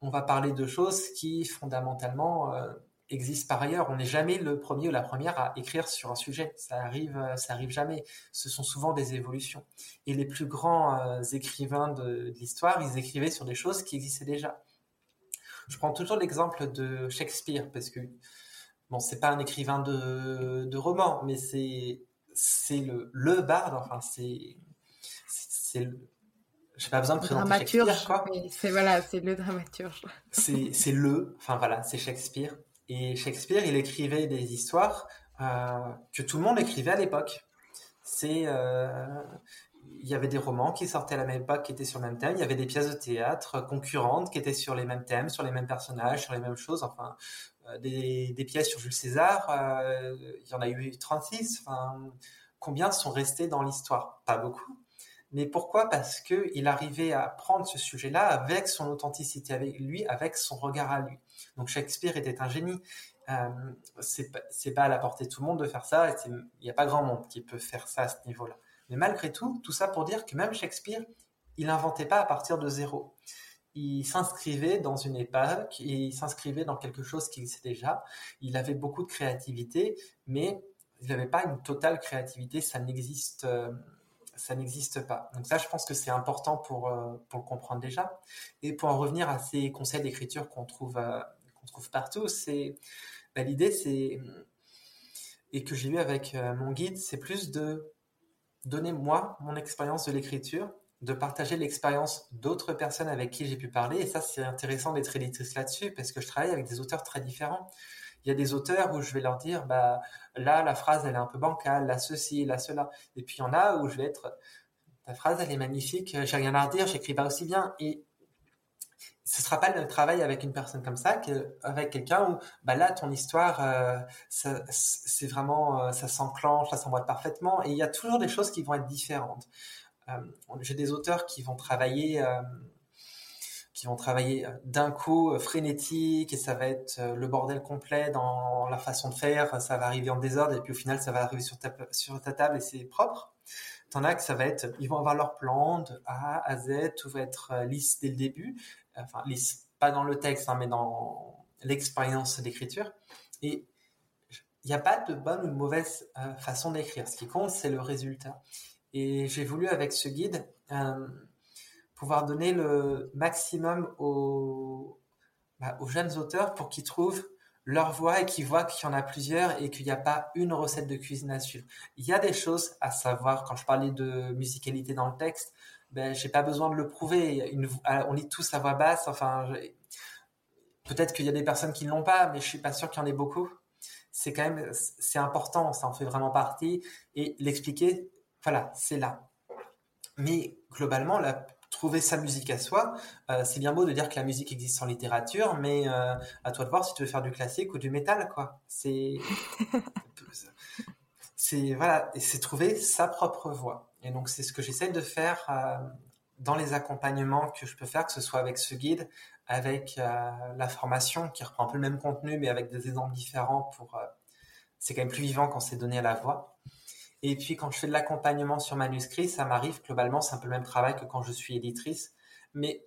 Speaker 2: on va parler de choses qui fondamentalement euh, existent par ailleurs. On n'est jamais le premier ou la première à écrire sur un sujet. Ça arrive, euh, ça arrive jamais. Ce sont souvent des évolutions. Et les plus grands écrivains de, l'histoire, ils écrivaient sur des choses qui existaient déjà. Je prends toujours l'exemple de Shakespeare parce que bon, c'est pas un écrivain de, de roman, mais c'est c'est le le barde. Enfin, c'est j'ai pas besoin de présenter Shakespeare, quoi.
Speaker 1: c'est voilà, c'est le dramaturge.
Speaker 2: c'est le, enfin voilà, c'est Shakespeare. Et Shakespeare, il écrivait des histoires euh, que tout le monde écrivait à l'époque. C'est, euh, il y avait des romans qui sortaient à la même époque, qui étaient sur le même thème. Il y avait des pièces de théâtre concurrentes qui étaient sur les mêmes thèmes, sur les mêmes personnages, sur les mêmes choses. Enfin, euh, des, des, pièces sur Jules César, il y en a eu 36. Enfin, combien sont restés dans l'histoire? Pas beaucoup. Mais pourquoi? Parce que il arrivait à prendre ce sujet-là avec son authenticité, avec lui, avec son regard à lui. Donc Shakespeare était un génie. Euh, c'est pas, à la portée de tout le monde de faire ça. Il n'y a pas grand monde qui peut faire ça à ce niveau-là. Mais malgré tout, tout ça pour dire que même Shakespeare, il n'inventait pas à partir de zéro. Il s'inscrivait dans une époque, il s'inscrivait dans quelque chose qui existait déjà. Il avait beaucoup de créativité, mais il n'avait pas une totale créativité. Ça n'existe. Euh, ça n'existe pas. Donc ça, je pense que c'est important pour, euh, pour le comprendre déjà. Et pour en revenir à ces conseils d'écriture qu'on trouve, euh, qu'on trouve partout, c'est bah, l'idée, c'est et que j'ai eu avec euh, mon guide, c'est plus de donner moi mon expérience de l'écriture, de partager l'expérience d'autres personnes avec qui j'ai pu parler. Et ça, c'est intéressant d'être éditrice là-dessus parce que je travaille avec des auteurs très différents. Il y a des auteurs où je vais leur dire, bah, là, la phrase, elle est un peu bancale, là, ceci, là, cela. Et puis, il y en a où je vais être, ta phrase, elle est magnifique, j'ai rien à redire, j'écris pas aussi bien. Et ce sera pas le travail avec une personne comme ça qu'avec quelqu'un où, bah là, ton histoire, euh, c'est vraiment, euh, ça s'enclenche, ça s'emboîte parfaitement. Et il y a toujours des choses qui vont être différentes. Euh, j'ai des auteurs qui vont travailler qui vont travailler euh, d'un coup euh, frénétique et ça va être euh, le bordel complet dans la façon de faire, ça va arriver en désordre et puis au final ça va arriver sur ta, sur ta table et c'est propre. T'en as que ça va être, ils vont avoir leur plan de A à Z, tout va être lisse dès le début, enfin lisse, pas dans le texte, hein, mais dans l'expérience d'écriture. Et il n'y a pas de bonne ou de mauvaise façon d'écrire. Ce qui compte, c'est le résultat. Et j'ai voulu avec ce guide pouvoir donner le maximum aux, bah, aux jeunes auteurs pour qu'ils trouvent leur voix et qu'ils voient qu'il y en a plusieurs et qu'il n'y a pas une recette de cuisine à suivre. Il y a des choses à savoir. Quand je parlais de musicalité dans le texte, ben, j'ai pas besoin de le prouver. Une, on lit tous à voix basse. Enfin, peut-être qu'il y a des personnes qui ne l'ont pas, mais je suis pas sûr qu'il y en ait beaucoup. C'est quand même, c'est important. Ça en fait vraiment partie. Et l'expliquer, voilà, c'est là. Mais globalement, la trouver sa musique à soi. Euh, c'est bien beau de dire que la musique existe en littérature, mais euh, à toi de voir si tu veux faire du classique ou du métal, quoi. C'est, c'est voilà, et c'est trouver sa propre voix. Et donc c'est ce que j'essaie de faire euh, dans les accompagnements que je peux faire, que ce soit avec ce guide, avec la formation qui reprend un peu le même contenu, mais avec des exemples différents. Pour, c'est quand même plus vivant quand c'est donné à la voix. Et puis quand je fais de l'accompagnement sur manuscrit, ça m'arrive globalement, c'est un peu le même travail que quand je suis éditrice, mais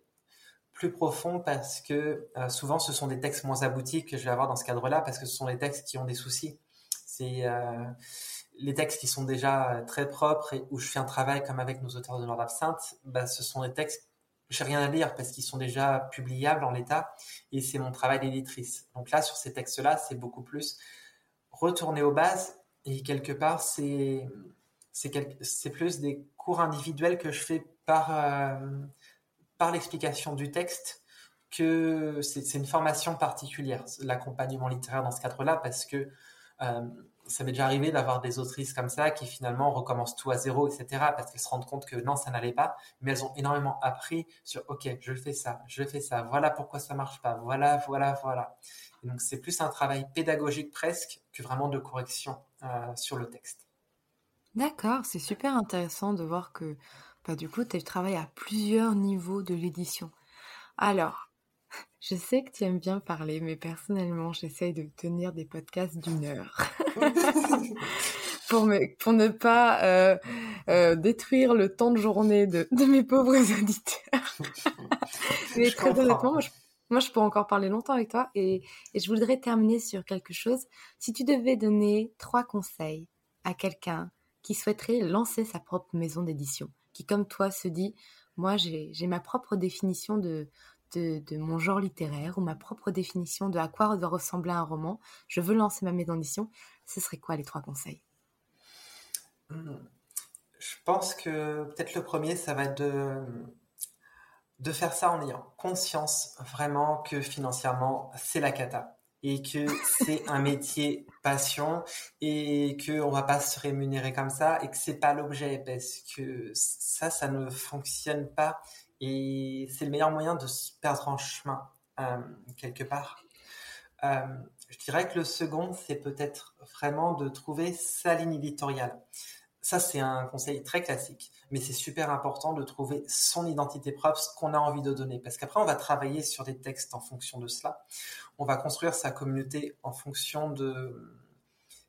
Speaker 2: plus profond parce que euh, souvent ce sont des textes moins aboutis que je vais avoir dans ce cadre-là parce que ce sont des textes qui ont des soucis. C'est euh, les textes qui sont déjà euh, très propres et où je fais un travail comme avec nos auteurs de l'ordre absinthe, bah, ce sont des textes j'ai rien à lire parce qu'ils sont déjà publiables en l'état et c'est mon travail d'éditrice. Donc là, sur ces textes-là, c'est beaucoup plus retourner aux bases et quelque part, c'est c'est plus des cours individuels que je fais par euh, par l'explication du texte que c'est une formation particulière, l'accompagnement littéraire dans ce cadre-là, parce que euh, ça m'est déjà arrivé d'avoir des autrices comme ça qui finalement recommencent tout à zéro, etc. parce qu'elles se rendent compte que non, ça n'allait pas, mais elles ont énormément appris sur OK, je fais ça, je fais ça, voilà pourquoi ça marche pas, voilà, voilà, voilà donc c'est plus un travail pédagogique presque que vraiment de correction euh, sur le texte.
Speaker 1: D'accord, c'est super intéressant de voir que bah, du coup tu travailles à plusieurs niveaux de l'édition. Alors, je sais que tu aimes bien parler, mais personnellement, j'essaye de tenir des podcasts d'une heure. pour, pour ne pas euh, euh, détruire le temps de journée de, mes pauvres auditeurs. mais très honnêtement, moi, je moi, je peux encore parler longtemps avec toi et, je voudrais terminer sur quelque chose. Si tu devais donner trois conseils à quelqu'un qui souhaiterait lancer sa propre maison d'édition, qui comme toi se dit, moi j'ai ma propre définition de, de, mon genre littéraire ou ma propre définition de à quoi doit ressembler un roman, je veux lancer ma maison d'édition, ce serait quoi les trois conseils?
Speaker 2: Hmm. Je pense que peut-être le premier, ça va être de de faire ça en ayant conscience vraiment que financièrement, c'est la cata et que c'est un métier passion et que on va pas se rémunérer comme ça et que c'est pas l'objet parce que ça, ça ne fonctionne pas et c'est le meilleur moyen de se perdre en chemin euh, quelque part. Euh, je dirais que le second, c'est peut-être vraiment de trouver sa ligne éditoriale. Ça, c'est un conseil très classique, mais c'est super important de trouver son identité propre, ce qu'on a envie de donner. Parce qu'après, on va travailler sur des textes en fonction de cela. On va construire sa communauté en fonction de,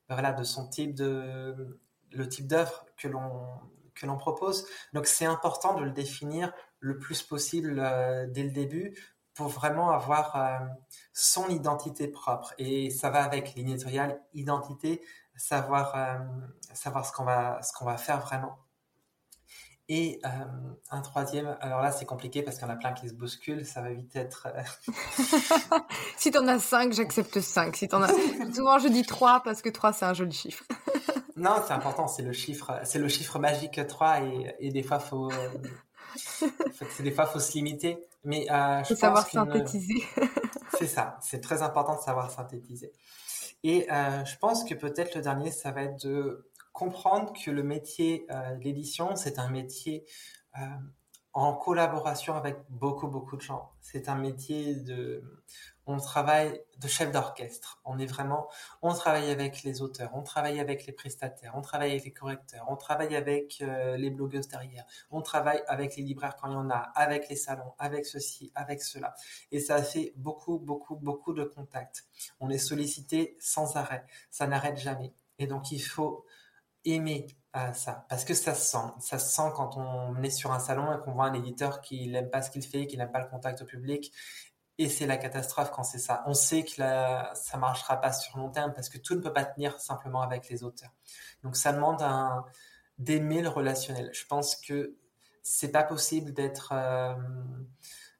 Speaker 2: voilà, de son type de, le type d'œuvre que l'on, que l'on propose. Donc, c'est important de le définir le plus possible euh, dès le début pour vraiment avoir euh, son identité propre. Et ça va avec l'éditorial identité, savoir, euh, savoir ce qu'on va, ce qu'on va faire vraiment. Et euh, un troisième, alors là c'est compliqué parce qu'il y en a plein qui se bousculent, ça va vite être...
Speaker 1: si t'en as cinq, j'accepte cinq. Si t'en as... Souvent je dis trois parce que trois c'est un joli chiffre.
Speaker 2: non, c'est important, c'est le chiffre, c'est le chiffre magique 3 et, et des fois faut... des fois faut se limiter. Mais euh,
Speaker 1: je savoir synthétiser.
Speaker 2: c'est ça, c'est très important de savoir synthétiser. Et euh, je pense que peut-être le dernier, ça va être de comprendre que le métier euh, de l'édition, c'est un métier euh, en collaboration avec beaucoup, beaucoup de gens. C'est un métier de, on travaille de chef d'orchestre. On est vraiment, on travaille avec les auteurs, on travaille avec les prestataires, on travaille avec les correcteurs, on travaille avec euh, les blogueuses derrière, on travaille avec les libraires quand il y en a, avec les salons, avec ceci, avec cela. Et ça fait beaucoup, beaucoup, beaucoup de contacts. On est sollicité sans arrêt. Ça n'arrête jamais. Et donc, il faut aimer à ça. Parce que ça se sent. Ça se sent quand on est sur un salon et qu'on voit un éditeur qui n'aime pas ce qu'il fait qui n'aime pas le contact au public. Et c'est la catastrophe quand c'est ça. On sait que là, ça marchera pas sur long terme parce que tout ne peut pas tenir simplement avec les auteurs. Donc ça demande un d'aimer le relationnel. Je pense que c'est pas possible d'être euh,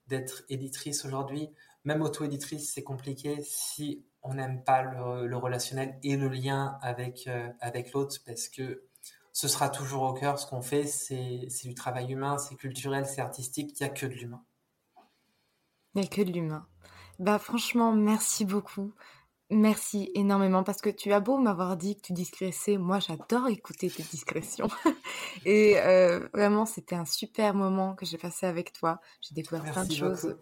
Speaker 2: d'être éditrice aujourd'hui. Même auto-éditrice c'est compliqué si on n'aime pas le, le, relationnel et le lien avec euh, avec l'autre parce que ce sera toujours au cœur. Ce qu'on fait, c'est du travail humain, c'est culturel, c'est artistique. Il n'y a que de l'humain.
Speaker 1: Il n'y a que de l'humain. Bah franchement, merci beaucoup. Merci énormément parce que tu as beau m'avoir dit que tu discrétais, moi j'adore écouter tes discrétions. Et euh, vraiment, c'était un super moment que j'ai passé avec toi. J'ai découvert plein de choses.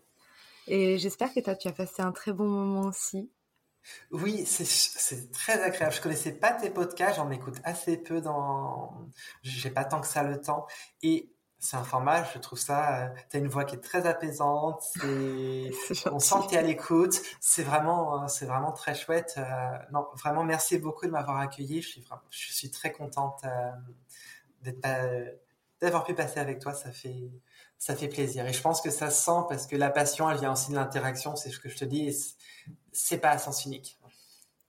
Speaker 1: Et j'espère que toi, tu as passé un très bon moment aussi.
Speaker 2: Oui, c'est très agréable. Je connaissais pas tes podcasts, j'en écoute assez peu dans. J'ai pas tant que ça le temps. Et c'est un format, je trouve ça. Euh, tu as une voix qui est très apaisante. on sent que tu es à l'écoute. C'est vraiment, c'est vraiment très chouette. Euh, non, vraiment, merci beaucoup de m'avoir accueilli. Je suis, je suis très contente euh, d'avoir pu passer avec toi. Ça fait, ça fait plaisir. Et je pense que ça se sent parce que la passion, elle vient aussi de l'interaction. C'est ce que je te dis c'est pas à sens unique.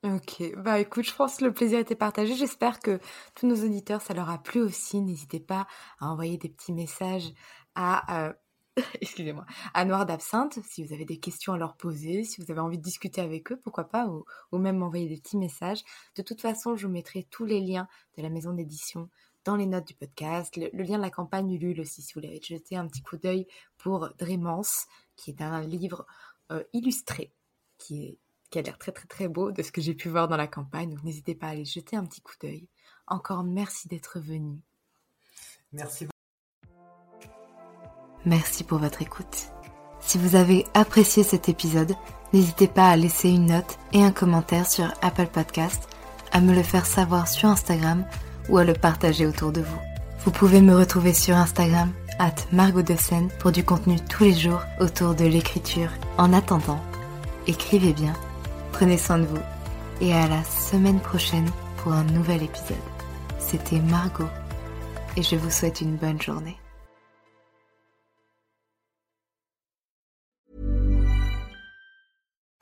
Speaker 1: Ok, bah écoute, je pense que le plaisir été partagé. J'espère que tous nos auditeurs, ça leur a plu aussi. N'hésitez pas à envoyer des petits messages à, euh, excusez-moi, à Noir d'Absinthe si vous avez des questions à leur poser, si vous avez envie de discuter avec eux, pourquoi pas, ou, même m'envoyer des petits messages. De toute façon, je vous mettrai tous les liens de la maison d'édition dans les notes du podcast, le, lien de la campagne Ulule aussi, si vous voulez jeter un petit coup d'œil pour Drémence, qui est un livre euh, illustré qui, est, qui a l'air très très très beau de ce que j'ai pu voir dans la campagne. Donc n'hésitez pas à aller jeter un petit coup d'œil. Encore merci d'être venu.
Speaker 2: Merci.
Speaker 1: Merci pour votre écoute. Si vous avez apprécié cet épisode, n'hésitez pas à laisser une note et un commentaire sur Apple Podcast, à me le faire savoir sur Instagram ou à le partager autour de vous. Vous pouvez me retrouver sur Instagram, at Margot de pour du contenu tous les jours autour de l'écriture. En attendant, écrivez bien, prenez soin de vous et à la semaine prochaine pour un nouvel épisode. C'était Margot et je vous souhaite une bonne journée.